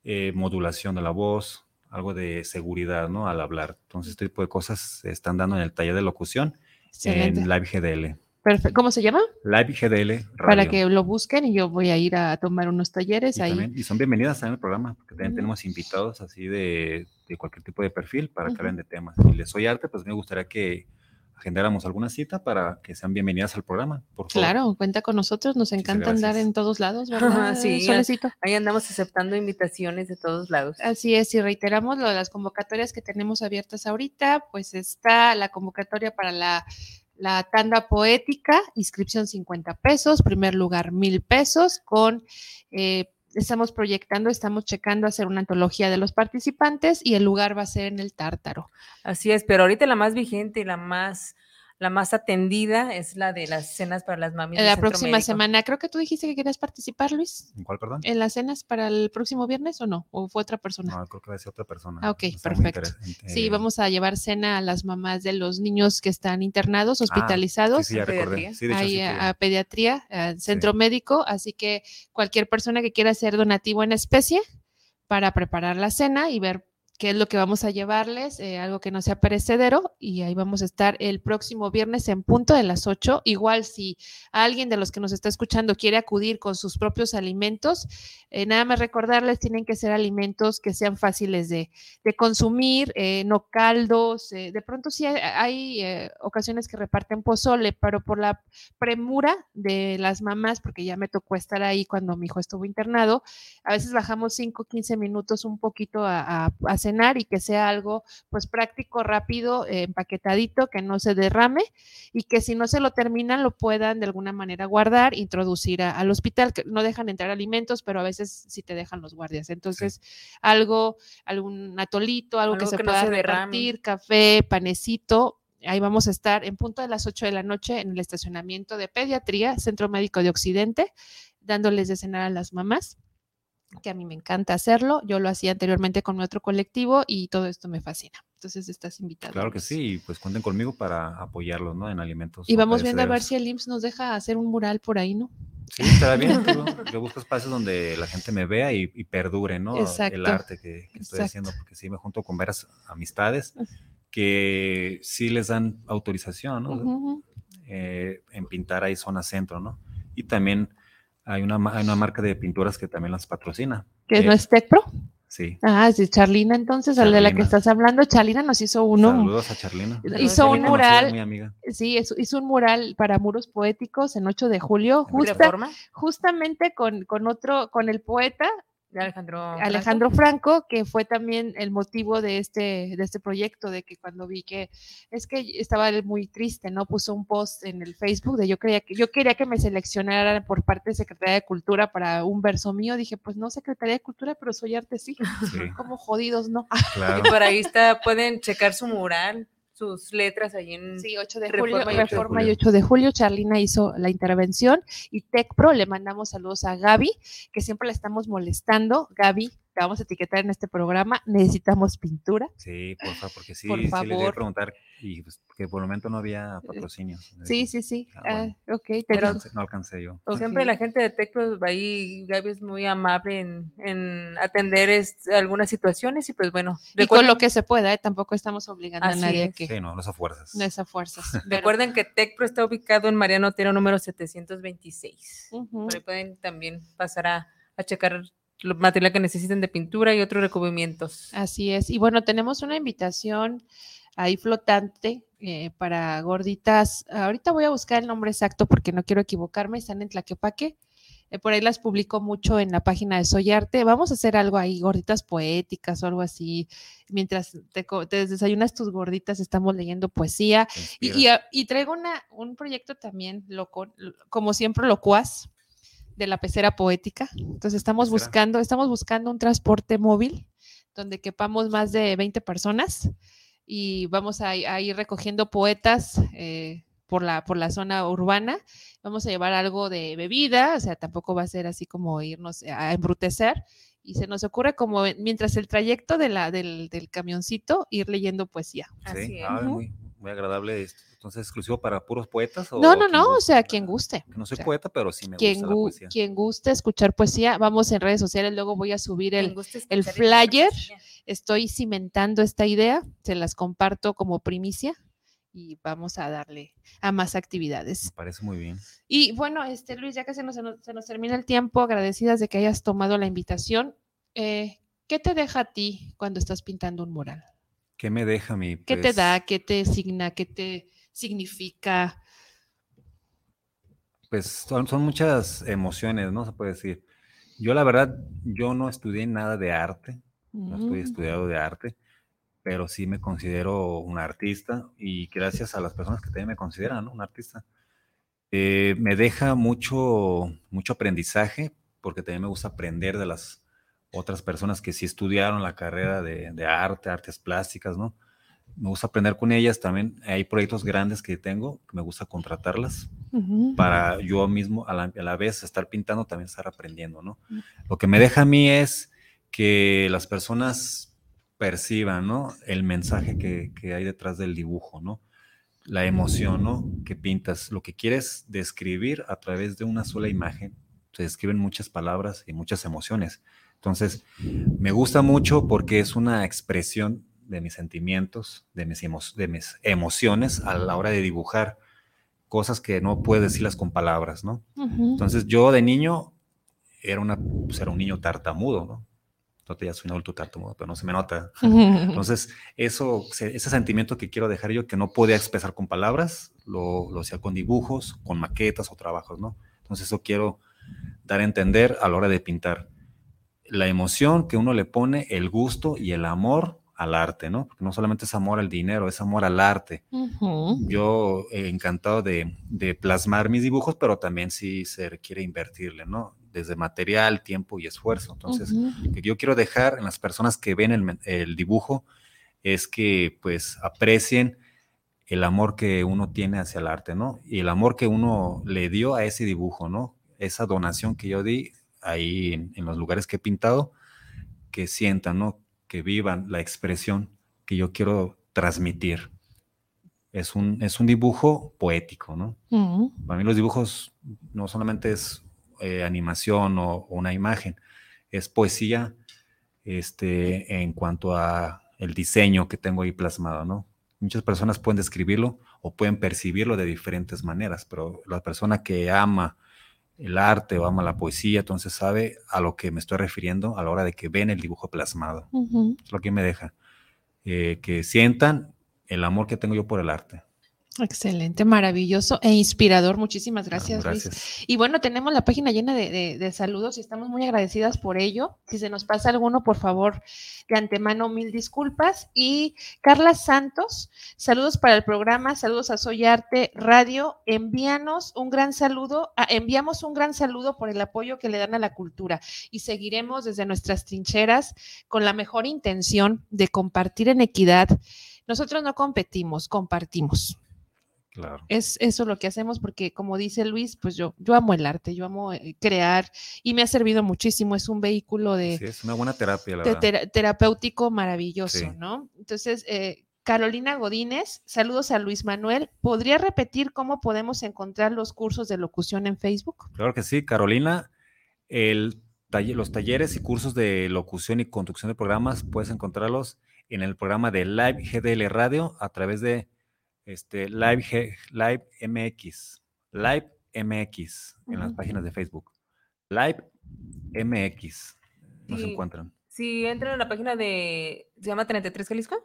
eh, modulación de la voz, algo de seguridad, ¿no? Al hablar. Entonces, este tipo de cosas se están dando en el taller de locución excelente. en Live GDL. Perfecto. ¿Cómo se llama? Live GDL Radio. Para que lo busquen y yo voy a ir a tomar unos talleres y, ahí. también- y son bienvenidas también al programa, porque también tenemos invitados así de, de cualquier tipo de perfil para que hablen de temas. Si les soy arte, pues me gustaría que agendáramos alguna cita para que sean bienvenidas al programa, por favor. Claro, cuenta con nosotros, nos encanta andar en todos lados, ¿verdad? Sí, Solecito. Ahí andamos aceptando invitaciones de todos lados. Así es, y reiteramos lo de las convocatorias que tenemos abiertas ahorita, pues está la convocatoria para la, la tanda poética, inscripción 50 pesos, primer lugar mil pesos, con, eh, estamos proyectando, estamos checando hacer una antología de los participantes y el lugar va a ser en el Tártaro. Así es, pero ahorita la más vigente y la más, la más atendida es la de las cenas para las mamis. La próxima Médico. semana, creo que tú dijiste que querías participar, Luis, ¿En cuál, perdón? en las cenas para el próximo viernes o no, o fue otra persona. No, creo que va a ser otra persona. Ah, ok, Está perfecto. interes- Sí, eh, vamos a llevar cena a las mamás de los niños que están internados, ah, hospitalizados. Sí, sí, ya recordé. Sí, de hecho, ahí sí a, a pediatría, al centro médico, así que cualquier persona que quiera hacer donativo en especie para preparar la cena y ver qué es lo que vamos a llevarles, eh, algo que no sea perecedero, y ahí vamos a estar el próximo viernes en punto de las 8. Igual si alguien de los que nos está escuchando quiere acudir con sus propios alimentos, eh, nada más recordarles, tienen que ser alimentos que sean fáciles de, de consumir, eh, no caldos, eh, de pronto sí hay, hay, eh, ocasiones que reparten pozole, pero por la premura de las mamás, porque ya me tocó estar ahí cuando mi hijo estuvo internado, a veces bajamos 5, 15 minutos un poquito a, a- a cenar y que sea algo pues práctico, rápido, eh, empaquetadito, que no se derrame y que si no se lo terminan lo puedan de alguna manera guardar, introducir a- al hospital, que no dejan entrar alimentos, pero a veces sí te dejan los guardias. Entonces, algo, algún atolito, algo, que Algo se que no pueda se derrame. repartir, café, panecito. Ahí vamos a estar en punto de las 8 de la noche en el estacionamiento de pediatría, Centro Médico de Occidente, dándoles de cenar a las mamás, que a mí me encanta hacerlo. Yo lo hacía anteriormente con otro colectivo y todo esto me fascina. Entonces estás invitado. Claro que sí, y pues cuenten conmigo para apoyarlos, ¿no? En alimentos. Y vamos viendo a ver si el IMSS nos deja hacer un mural por ahí, ¿no? Sí, estará bien. Yo busco espacios donde la gente me vea y, y perdure, ¿no? El Exacto, arte que, que estoy exacto. haciendo, porque sí me junto con varias amistades que sí les dan autorización, ¿no? Eh, en pintar ahí zona centro, ¿no? Y también hay una, hay una marca de pinturas que también las patrocina. ¿Que Eh, no es TechPro? Sí. Ah, es de Charlina entonces, al de la que Charlina. estás hablando. Charlina nos hizo uno, Saludos a Charlina. Hizo un mural. Muy amiga. sí, hizo un mural para muros poéticos en 8 de julio, ¿De justa- justamente con, con otro, con el poeta de Alejandro. Franco. Alejandro Franco, que fue también el motivo de este, de este proyecto, de que cuando vi que es que estaba muy triste, ¿no? Puso un post en el Facebook de yo creía que yo quería que me seleccionaran por parte de Secretaría de Cultura para un verso mío. Dije, pues no Secretaría de Cultura, pero soy arte sí. Sí, Como jodidos, ¿no? claro. Y por ahí está, pueden checar su mural, sus letras ahí en. Sí, 8 de Reforma julio, y 8 de Reforma y julio. 8 de julio, Charlina hizo la intervención y TechPro le mandamos saludos a Gaby, que siempre la estamos molestando. Gaby, te vamos a etiquetar en este programa, necesitamos pintura. Sí, por favor, porque sí, Por sí les iba a favor. preguntar y pues, que por el momento no había patrocinios. Sí, sí, sí. Ah, Ah, bueno. ok, te No no alcancé yo. Ok. Siempre la gente de Tecno, ahí Gaby es muy amable en, en atender este, algunas situaciones y pues bueno, Y con lo que se pueda, ¿eh? tampoco estamos obligando Así a nadie a es. que Sí, no, no a fuerzas. no es a fuerzas. pero- recuerden que Tecpro está ubicado en Mariano Otero número 726. Ujú. Por ahí pueden también pasar a, a checar material que necesiten de pintura y otros recubrimientos. Así es. Y bueno, tenemos una invitación ahí flotante eh, para gorditas. Ahorita voy a buscar el nombre exacto porque no quiero equivocarme. Están en Tlaquepaque. Eh, por ahí las publico mucho en la página de Soy Arte. Vamos a hacer algo ahí, gorditas poéticas o algo así. Mientras te, desayunas tus gorditas, estamos leyendo poesía. Y, traigo una, un proyecto también loco, como siempre locuaz, de la pecera poética. Entonces estamos buscando, estamos buscando un transporte móvil donde quepamos más de 20 personas y vamos a, a ir recogiendo poetas eh, por, la, por la zona urbana. Vamos a llevar algo de bebida, o sea, tampoco va a ser así como irnos a embrutecer. Y se nos ocurre como mientras el trayecto de la, del, del camioncito, ir leyendo poesía. Así Sí, es. ah, muy, muy agradable. esto. Entonces, exclusivo para puros poetas. O No, no, no, o sea, quien guste. No soy O sea, poeta, pero sí me quien, gusta la poesía. quien guste escuchar poesía, vamos en redes sociales, luego voy a subir el, el flyer. estoy cimentando esta idea, se las comparto como primicia y vamos a darle a más actividades. Me parece muy bien. Y bueno, este Luis, ya que se nos, se nos- se nos termina el tiempo, agradecidas de que hayas tomado la invitación. eh, ¿Qué te deja a ti cuando estás pintando un mural? ¿Qué me deja mi? ¿Qué te pues, da? ¿Qué te signa? ¿Qué te significa? Pues son, son muchas emociones, ¿no? Se puede decir. Yo la verdad, yo no estudié nada de arte, no estoy Mm, estudiado de arte, pero sí me considero un artista y gracias a las personas que también me consideran ¿no? un artista. Eh, me deja mucho, mucho aprendizaje porque también me gusta aprender de las otras personas que sí estudiaron la carrera de, de arte, artes plásticas, ¿no? Me gusta aprender con ellas también. Hay proyectos grandes que tengo, que me gusta contratarlas para yo mismo a la, a la vez estar pintando, también estar aprendiendo, ¿no? Lo que me deja a mí es que las personas perciban, ¿no? El mensaje que, que hay detrás del dibujo, ¿no? La emoción, ¿no? Que pintas, lo que quieres describir a través de una sola imagen. Se describen muchas palabras y muchas emociones. Entonces, me gusta mucho porque es una expresión de mis sentimientos, de mis, emo- de mis emociones a la hora de dibujar cosas que no puedes decirlas con palabras, ¿no? Entonces yo de niño era, una, pues, era un niño tartamudo, ¿no? Ahorita ya soy un adulto tartamudo, pero no se me nota. Entonces, eso, se- ese sentimiento que quiero dejar yo, que no podía expresar con palabras, lo, lo hacía con dibujos, con maquetas o trabajos, ¿no? Entonces, eso quiero dar a entender a la hora de pintar. La emoción que uno le pone, el gusto y el amor al arte, ¿no? Porque no solamente es amor al dinero, es amor al arte. Yo eh, encantado de, de plasmar mis dibujos, pero también si se requiere invertirle, ¿no? Desde material, tiempo y esfuerzo. Entonces, lo que yo quiero dejar en las personas que ven el, el dibujo es que pues aprecien el amor que uno tiene hacia el arte, ¿no? Y el amor que uno le dio a ese dibujo, ¿no? Esa donación que yo di ahí en, en los lugares que he pintado, que sientan, ¿no? Que vivan la expresión que yo quiero transmitir. Es un, es un dibujo poético, ¿no? Ujú. Para mí los dibujos no solamente es eh, animación o, o una imagen, es poesía este, en cuanto a el diseño que tengo ahí plasmado, ¿no? Muchas personas pueden describirlo o pueden percibirlo de diferentes maneras, pero la persona que ama el arte o ama la poesía, entonces sabe a lo que me estoy refiriendo a la hora de que ven el dibujo plasmado. Es lo que me deja. Eh, que sientan el amor que tengo yo por el arte. Excelente, maravilloso e inspirador. Muchísimas gracias, Luis. Y bueno, tenemos la página llena de, de- de saludos y estamos muy agradecidas por ello. Si se nos pasa alguno, por favor, de antemano, mil disculpas. Y Carla Santos, saludos para el programa, saludos a Soy Arte Radio. Envíanos un gran saludo, ah, enviamos un gran saludo por el apoyo que le dan a la cultura y seguiremos desde nuestras trincheras con la mejor intención de compartir en equidad. Nosotros no competimos, compartimos Claro. es eso lo que hacemos porque como dice Luis, pues yo, yo amo el arte, yo amo eh, crear y me ha servido muchísimo, es un vehículo de, Sí, es una buena terapia, la de verdad. tera- terapéutico maravilloso, Sí. ¿no? Entonces, eh, Carolina Godínez, saludos a Luis Manuel, ¿podría repetir cómo podemos encontrar los cursos de locución en Facebook? Claro que sí, Carolina. El talle- los talleres y cursos de locución y conducción de programas puedes encontrarlos en el programa de Live GDL Radio a través de este, Live, Live MX. Live MX en las páginas de Facebook. Live MX. Nos Sí. encuentran. Si entran a la página de, se llama 33 Jalisco,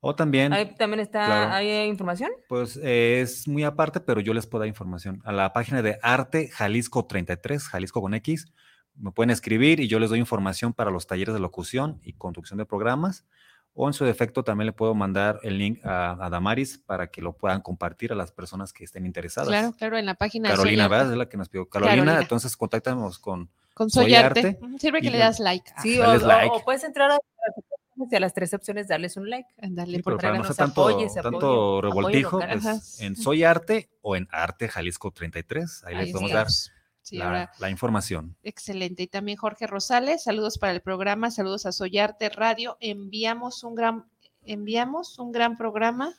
O también, ahí también está, claro. hay información. pues eh, es muy aparte, pero yo les puedo dar información. A la página de Arte Jalisco 33, Jalisco con X, me pueden escribir y yo les doy información para los talleres de locución y conducción de programas. O en su defecto también le puedo mandar el link a, a Damaris para que lo puedan compartir a las personas que estén interesadas. Claro, claro, en la página de Carolina, Arte, ¿verdad? Es la que nos pidió. Carolina, Carolina. entonces contáctanos con... con Soy, Soy Arte. Arte, Sirve y que le le- das like. Sí, o, like. puedes entrar a, y a las tres opciones darles un like. Ándale, Sí, por para no tanto, tanto apoye, apoye revoltijo, local. pues, en Soy Arte o en Arte Jalisco 33. Ahí, les Ahí podemos dar. Sí, la, ahora la información. Excelente. Y también Jorge Rosales, saludos para el programa, saludos a Soyarte Radio. Enviamos un gran, enviamos un gran programa.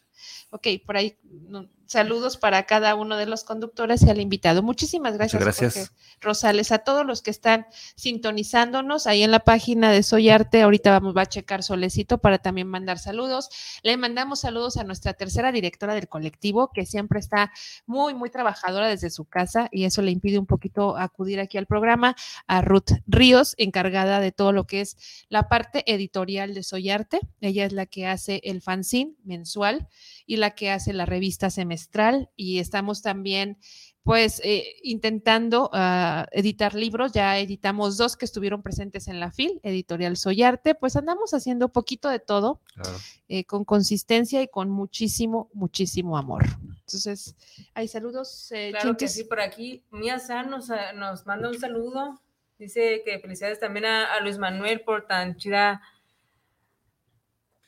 Ok, por ahí no, saludos para cada uno de los conductores y al invitado. Muchísimas gracias, gracias. Jorge Rosales, a todos los que están sintonizándonos ahí en la página de Soy Arte. Ahorita vamos va a checar Solecito para también mandar saludos. Le mandamos saludos a nuestra tercera directora del colectivo, que siempre está muy, muy trabajadora desde su casa y eso le impide un poquito acudir aquí al programa, a Ruth Ríos, encargada de todo lo que es la parte editorial de Soy Arte. Ella es la que hace el fanzine mensual y la que hace la revista semestral y estamos también pues eh, intentando uh, editar libros, ya editamos dos que estuvieron presentes en la FIL, editorial Soy Arte, pues andamos haciendo poquito de todo, Claro. eh, con consistencia y con muchísimo, muchísimo amor. Entonces, hay saludos, eh, Claro que sí, por aquí Mía San nos, ah, nos manda un saludo. Dice que felicidades también a, a Luis Manuel por tan chida,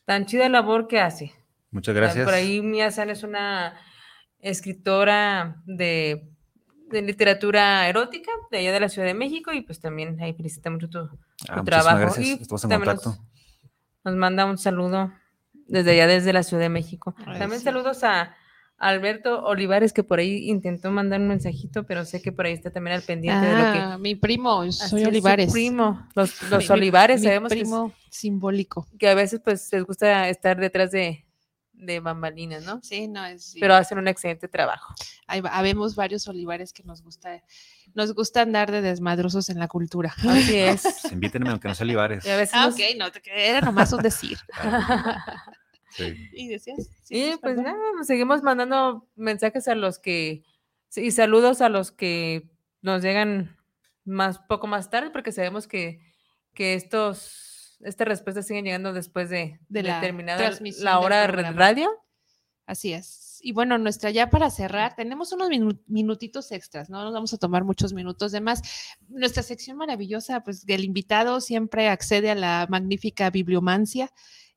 tan chida labor que hace. Muchas gracias. Por ahí Mía San es una escritora de, de literatura erótica de allá de la Ciudad de México y pues también ahí felicita mucho tu, tu Ah, muchísimas trabajo. gracias. Y Estamos en también contacto. Nos, nos manda un saludo desde allá, desde la Ciudad de México. Ay, También sí. saludos a Alberto Olivares, que por ahí intentó mandar un mensajito, pero sé que por ahí está también al pendiente de lo que... Ah, mi primo, soy es, su Olivares. primo, los, los mi- Olivares, mi sabemos que, es- primo simbólico. que a veces pues les gusta estar detrás de, de bambalinas, ¿no? Sí, no es. sí. Pero hacen un excelente trabajo. Hay, habemos varios Olivares que nos gusta, nos gusta andar de desmadrosos en la cultura. Así es. Pues Invítenme, aunque no sea Olivares. Y a veces Ah, nos- ok, no, era nomás un decir. Sí. y decías. Y pues nada, seguimos mandando mensajes a los que, sí, y saludos a los que nos llegan más, poco más tarde, porque sabemos que, que estos, estas respuestas siguen llegando después de, De la terminada la hora de radio. Así es. Y bueno, nuestra ya para cerrar, tenemos unos minu- minutitos extras, no nos vamos a tomar muchos minutos de más. Nuestra sección maravillosa, pues el invitado siempre accede a la magnífica bibliomancia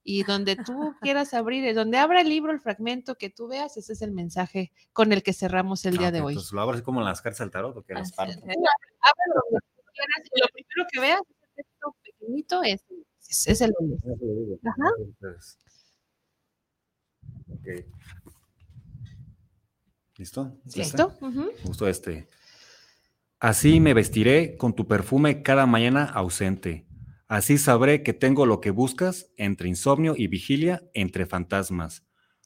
y donde tú quieras abrir, eh, donde abra el libro, el fragmento que tú veas, ese es el mensaje con el que cerramos el día de hoy. Entonces lo abro así como en las cartas del tarot, o que las Así parto. es. Ábrelo donde tú quieras y lo primero que veas, ese texto pequeñito, es, es, es el Ajá. Entonces, ok. ¿Listo? ¿Listo? Justo este. Así me vestiré con tu perfume cada mañana ausente. Así sabré que tengo lo que buscas entre insomnio y vigilia, entre fantasmas.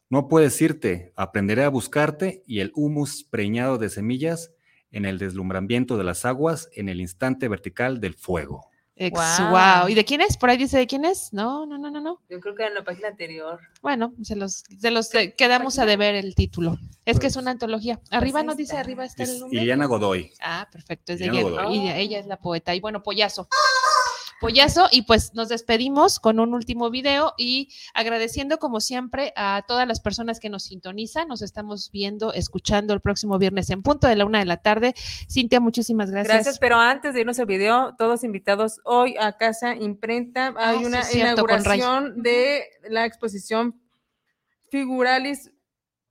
No puedes irte, aprenderé a buscarte y el humus preñado de semillas en el deslumbramiento de las aguas en el instante vertical del fuego. Ex, wow. ¿Y de quién es? Por ahí dice de quién es. No, no, no, no, no. Yo creo que en la página anterior. Bueno, se los, se los eh, quedamos a deber el título. Es que es una antología. Arriba ahí nos dice, arriba está Es el nombre. Iliana Godoy. Ah, perfecto, es de Iliana ella. Godoy. y de- ella es la poeta. Y bueno, Pollazo. Pollazo, y pues nos despedimos con un último video y agradeciendo como siempre a todas las personas que nos sintonizan. Nos estamos viendo, escuchando el próximo viernes en punto de la una de la tarde. Cintia, muchísimas gracias. Gracias, pero antes de irnos al video, todos invitados hoy a Casa Imprenta. Hay Ah, sí, una cierto, Ray. inauguración de la exposición Figuralis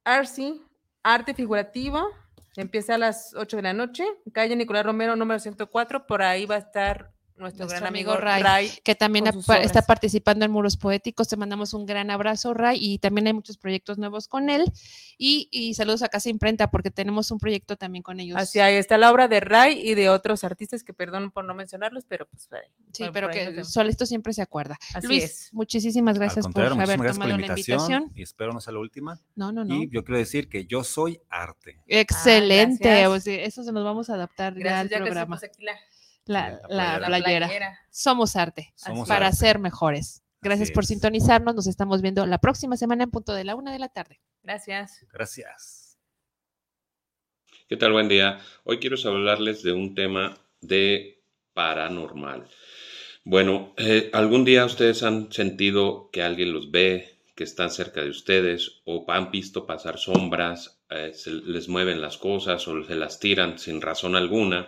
Arci, Arte Figurativo. Empieza a las 8 de la noche, calle Nicolás Romero, número 104. Por ahí va a estar nuestro, Nuestro gran amigo Ray. Ray. que también está participando en Muros Poéticos. Te mandamos un gran abrazo, Ray, y también hay muchos proyectos nuevos con él. Y, y saludos a Casa Imprenta, porque tenemos un proyecto también con ellos. Así ahí está la obra de Ray y de otros artistas que perdón por no mencionarlos, pero pues Sí, por- pero por que vemos. Solito siempre se acuerda. Así Luis, es. muchísimas gracias por haber gracias por tomado la la invitación, invitación. y espero no sea la última. No, no, no. Y yo quiero decir que yo soy arte. Excelente. o sea, eso se nos vamos a adaptar ya Gracias, al ya programa. La, La, Sí, la la playera. playera. Somos arte Somos para arte. ser mejores. Gracias Así por es. sintonizarnos. Nos estamos viendo la próxima semana en punto de la una de la tarde. Gracias. Gracias. ¿Qué tal? Buen día. Hoy quiero hablarles de un tema de paranormal. Bueno, eh, ¿algún día ustedes han sentido que alguien los ve, que están cerca de ustedes, o han visto pasar sombras, eh, se les mueven las cosas o se las tiran sin razón alguna?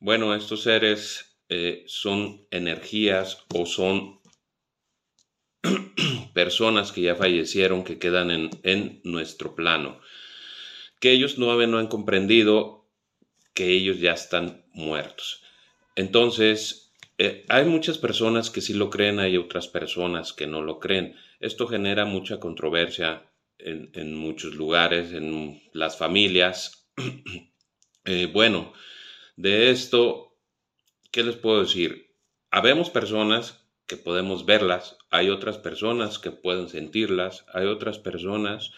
Bueno, estos seres eh, son energías o son personas que ya fallecieron, que quedan en, en nuestro plano que ellos no, han- no han comprendido que ellos ya están muertos. Entonces, eh, hay muchas personas que sí lo creen, hay otras personas que no lo creen. Esto genera mucha controversia en, muchos lugares, en las familias. Eh, bueno, de esto, ¿qué les puedo decir? Habemos personas que podemos verlas, hay otras personas que pueden sentirlas, hay otras personas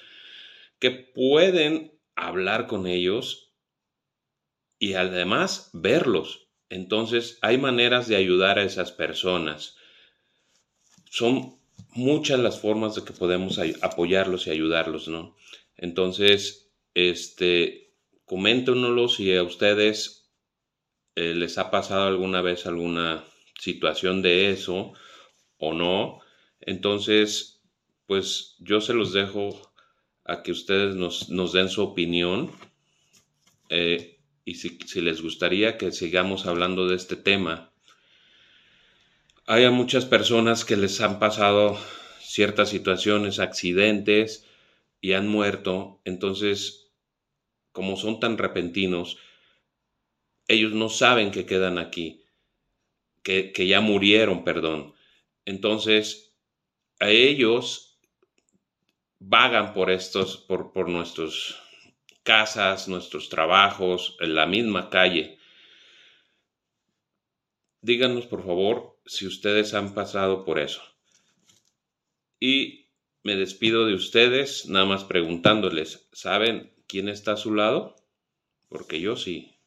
que pueden hablar con ellos y además verlos. Entonces hay maneras de ayudar a esas personas. Son muchas las formas de que podemos apoyarlos y ayudarlos, ¿no? Entonces, este, coméntenoslo si a ustedes eh, les ha pasado alguna vez alguna situación de eso o no. Entonces, pues yo se los dejo a que ustedes nos, den su opinión eh, y si, si les gustaría que sigamos hablando de este tema hay muchas personas que les han pasado ciertas situaciones, accidentes y han muerto. Entonces, como son tan repentinos, ellos no saben que quedan aquí, que, ya murieron, perdón. Entonces, a ellos vagan por estos, por, por nuestras casas, nuestros trabajos, en la misma calle. Díganos, por favor, si ustedes han pasado por eso. Y me despido de ustedes nada más preguntándoles, ¿saben quién está a su lado? Porque yo sí.